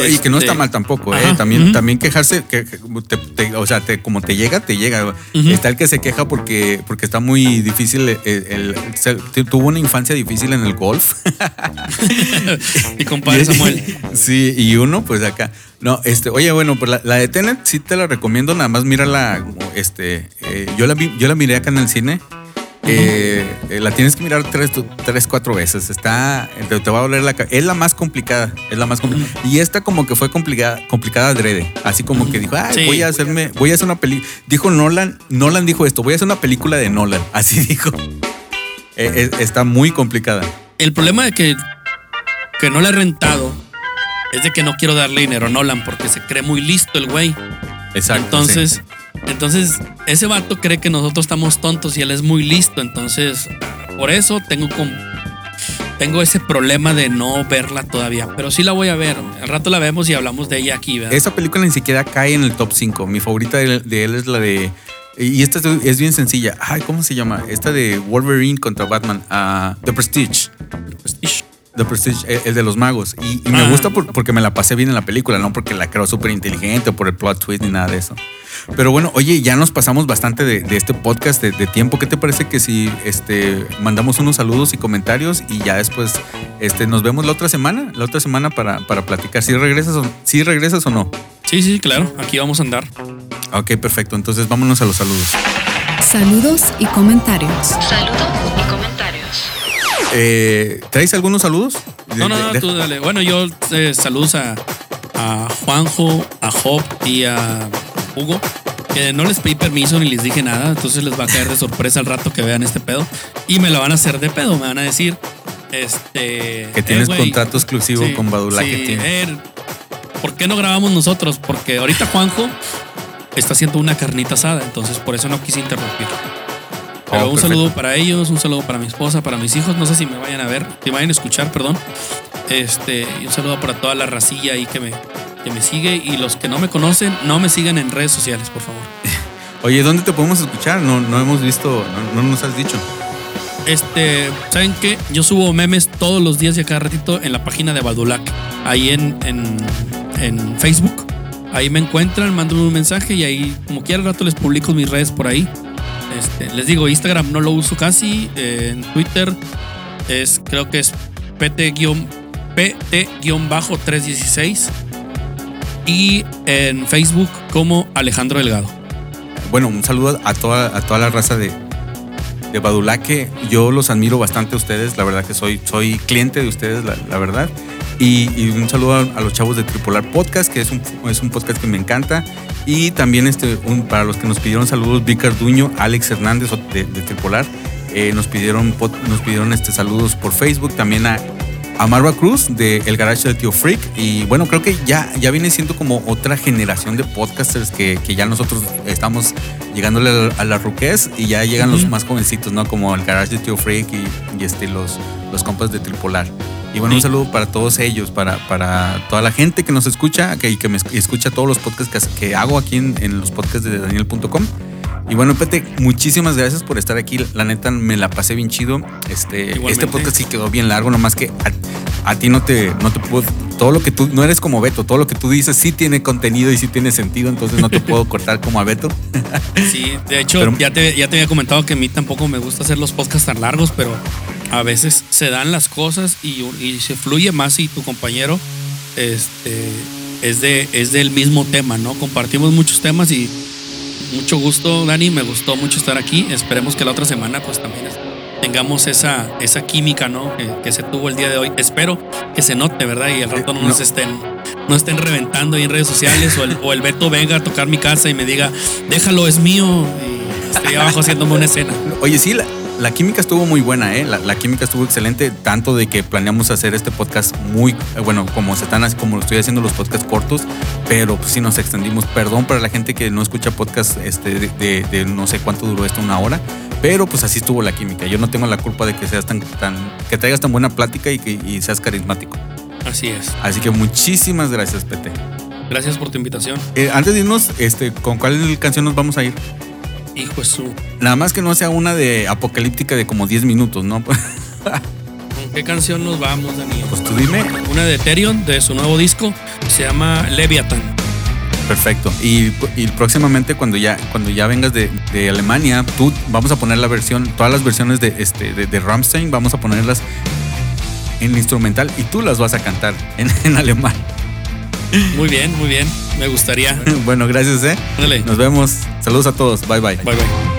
Y que no está Este, mal tampoco, ¿eh? Ajá, También, también quejarse, que, que te- te- o sea, te- como te llega, te llega. Está el que se queja porque, porque está muy difícil, el, el- se- tuvo una infancia difícil en el golf. [laughs] Mi compadre Samuel. [laughs] Sí, y uno, pues acá. No, este, oye, bueno, pues la, la de Tenet sí te la recomiendo, nada más mírala, este, eh, yo la vi, yo la miré acá en el cine. Eh, eh, la tienes que mirar tres, tres, cuatro veces. Está, te, te va a doler la cabeza. Es la más complicada. Es la más complicada. Y esta como que fue complicada, complicada adrede. Así como que dijo, Ay, Sí. voy a hacerme, voy a hacer una película. Dijo Nolan, Nolan dijo esto, voy a hacer una película de Nolan. [laughs] Así dijo. Eh, eh, está muy complicada. El problema de que, que no le he rentado es de que no quiero darle dinero a Nolan porque se cree muy listo el güey. Exacto. Entonces, sí. Entonces, ese vato cree que nosotros estamos tontos y él es muy listo. Entonces, por eso tengo con, tengo ese problema de no verla todavía. Pero sí la voy a ver. Al rato la vemos y hablamos de ella aquí, ¿verdad? Esa película ni siquiera cae en el top 5. Mi favorita de él, de él es la de. Y esta es, bien sencilla. Ay, ¿cómo se llama? Esta de Wolverine contra Batman. ah, The Prestige. Prestige. The Prestige, el, el de los magos. Y, y me Ah. gusta por- porque me la pasé bien en la película, no porque la creo súper inteligente o por el plot twist ni nada de eso. Pero bueno, oye, ya nos pasamos bastante de, de este podcast de, de tiempo. ¿Qué te parece que si este, mandamos unos saludos y comentarios y ya después este, nos vemos la otra semana? La otra semana para, para platicar. Si regresas, o, si regresas o no. Sí, sí, claro. Aquí vamos a andar. Ok, perfecto. Entonces vámonos a los saludos. Saludos y comentarios. Saludos y comentarios. Eh, ¿Traes algunos saludos? No, no, no, tú dale. Bueno, yo eh, saludos a, a Juanjo, a Job y a Hugo. Que no les pedí permiso ni les dije nada, entonces les va a caer de sorpresa al rato que vean este pedo. Y me lo van a hacer de pedo, me van a decir. Este. Que tienes eh, contrato exclusivo sí, con Badulac. sí, eh, ¿Por qué no grabamos nosotros? Porque ahorita Juanjo está haciendo una carnita asada, entonces por eso no quise interrumpir. Pero Oh, un perfecto. saludo para ellos, un saludo para mi esposa, para mis hijos. No sé si me vayan a ver, si me vayan a escuchar, perdón. Este, y un saludo para toda la racilla ahí que me, que me sigue. Y los que no me conocen, no me sigan en redes sociales, por favor. [laughs] Oye, ¿dónde te podemos escuchar? No, no hemos visto, no, no nos has dicho. Este, ¿saben qué? Yo subo memes todos los días y a cada ratito en la página de Badulac, ahí en, en, en Facebook. Ahí me encuentran, mandan un mensaje y ahí, como quiera, al rato les publico mis redes por ahí. Este, les digo, Instagram no lo uso casi. en Twitter es, creo que es PT-PT-316. Y en Facebook como Alejandro Delgado. Bueno, un saludo a toda, a toda la raza de, de Badulaque. Yo los admiro bastante a ustedes. La verdad que soy, soy cliente de ustedes, la verdad. Y, y un saludo a, los chavos de Tripolar Podcast, que es un, es un podcast que me encanta. Y también este, un- para los que nos pidieron saludos, Vic Carduño, Alex Hernández de, de Tripolar. eh, nos pidieron, nos pidieron este, saludos por Facebook. También a, a Marva Cruz de El Garage de Tío Freak. Y bueno, creo que ya, ya viene siendo como otra generación de podcasters que, que ya nosotros estamos llegándole a la, ruquez y ya llegan los Ujú. más jovencitos, ¿no? Como el Garage de Tío Freak y, y, este, los, los compas de Tripolar. Y bueno, un saludo para todos ellos, para, para toda la gente que nos escucha que, y que me esc- escucha todos los podcasts que, que hago aquí en, en los podcasts de Daniel.com. Y bueno, Pete, muchísimas gracias por estar aquí. La neta, me la pasé bien chido. Este, Igualmente. este podcast sí quedó bien largo, nomás que a, a ti no te, no te puedo. Todo lo que tú, no eres como Beto, todo lo que tú dices sí tiene contenido y sí tiene sentido, entonces no te puedo [laughs] cortar como a Beto. [laughs] Sí, de hecho, Pero- ya, te, ya te había comentado que a mí tampoco me gusta hacer los podcasts tan largos, pero a veces se dan las cosas y, y se fluye más si tu compañero este, es, de, es del mismo tema, ¿no? Compartimos muchos temas y mucho gusto, Dani, me gustó mucho estar aquí. Esperemos que la otra semana pues también es- tengamos esa, esa química, ¿no? Que, que se tuvo el día de hoy. Espero que se note, ¿verdad? Y al rato no, No. nos estén no estén reventando ahí en redes sociales o el, o el Beto venga a tocar mi casa y me diga, déjalo, es mío. Y estoy abajo haciéndome una escena. Oye, sí, la, la química estuvo muy buena, ¿eh? La, la química estuvo excelente, tanto de que planeamos hacer este podcast muy, eh, bueno, como se están, como lo estoy haciendo los podcasts cortos, pero pues sí nos extendimos. Perdón para la gente que no escucha podcast este, de, de- de no sé cuánto duró esto, una hora, pero pues así estuvo la química. Yo no tengo la culpa de que seas tan, tan que traigas tan buena plática y que y seas carismático. Así es. Así que muchísimas gracias, Pete. Gracias por tu invitación. Eh, antes de irnos, este, ¿con cuál canción nos vamos a ir? Hijo su. Nada más que no sea una de apocalíptica de como 10 minutos, ¿no? ¿Con qué canción nos vamos, Daniel? Pues tú dime. Una de Ethereum, de su nuevo disco, se llama Leviathan. Perfecto. Y, y próximamente cuando ya, cuando ya vengas de, de Alemania, tú vamos a poner la versión, todas las versiones de, este, de, de Rammstein, vamos a ponerlas en instrumental y tú las vas a cantar en, en alemán. Muy bien, muy bien. Me gustaría. [laughs] Bueno, gracias, ¿eh? Dale. Nos vemos. Saludos a todos. Bye bye. Bye bye.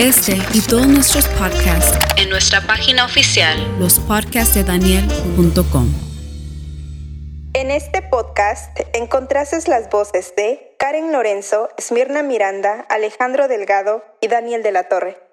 Este y todos nuestros podcasts, En nuestra página oficial lospodcastsdedaniel.com. En este podcast encontrases las voces de Karen Lorenzo, Esmirna Miranda, Alejandro Delgado y Daniel de la Torre.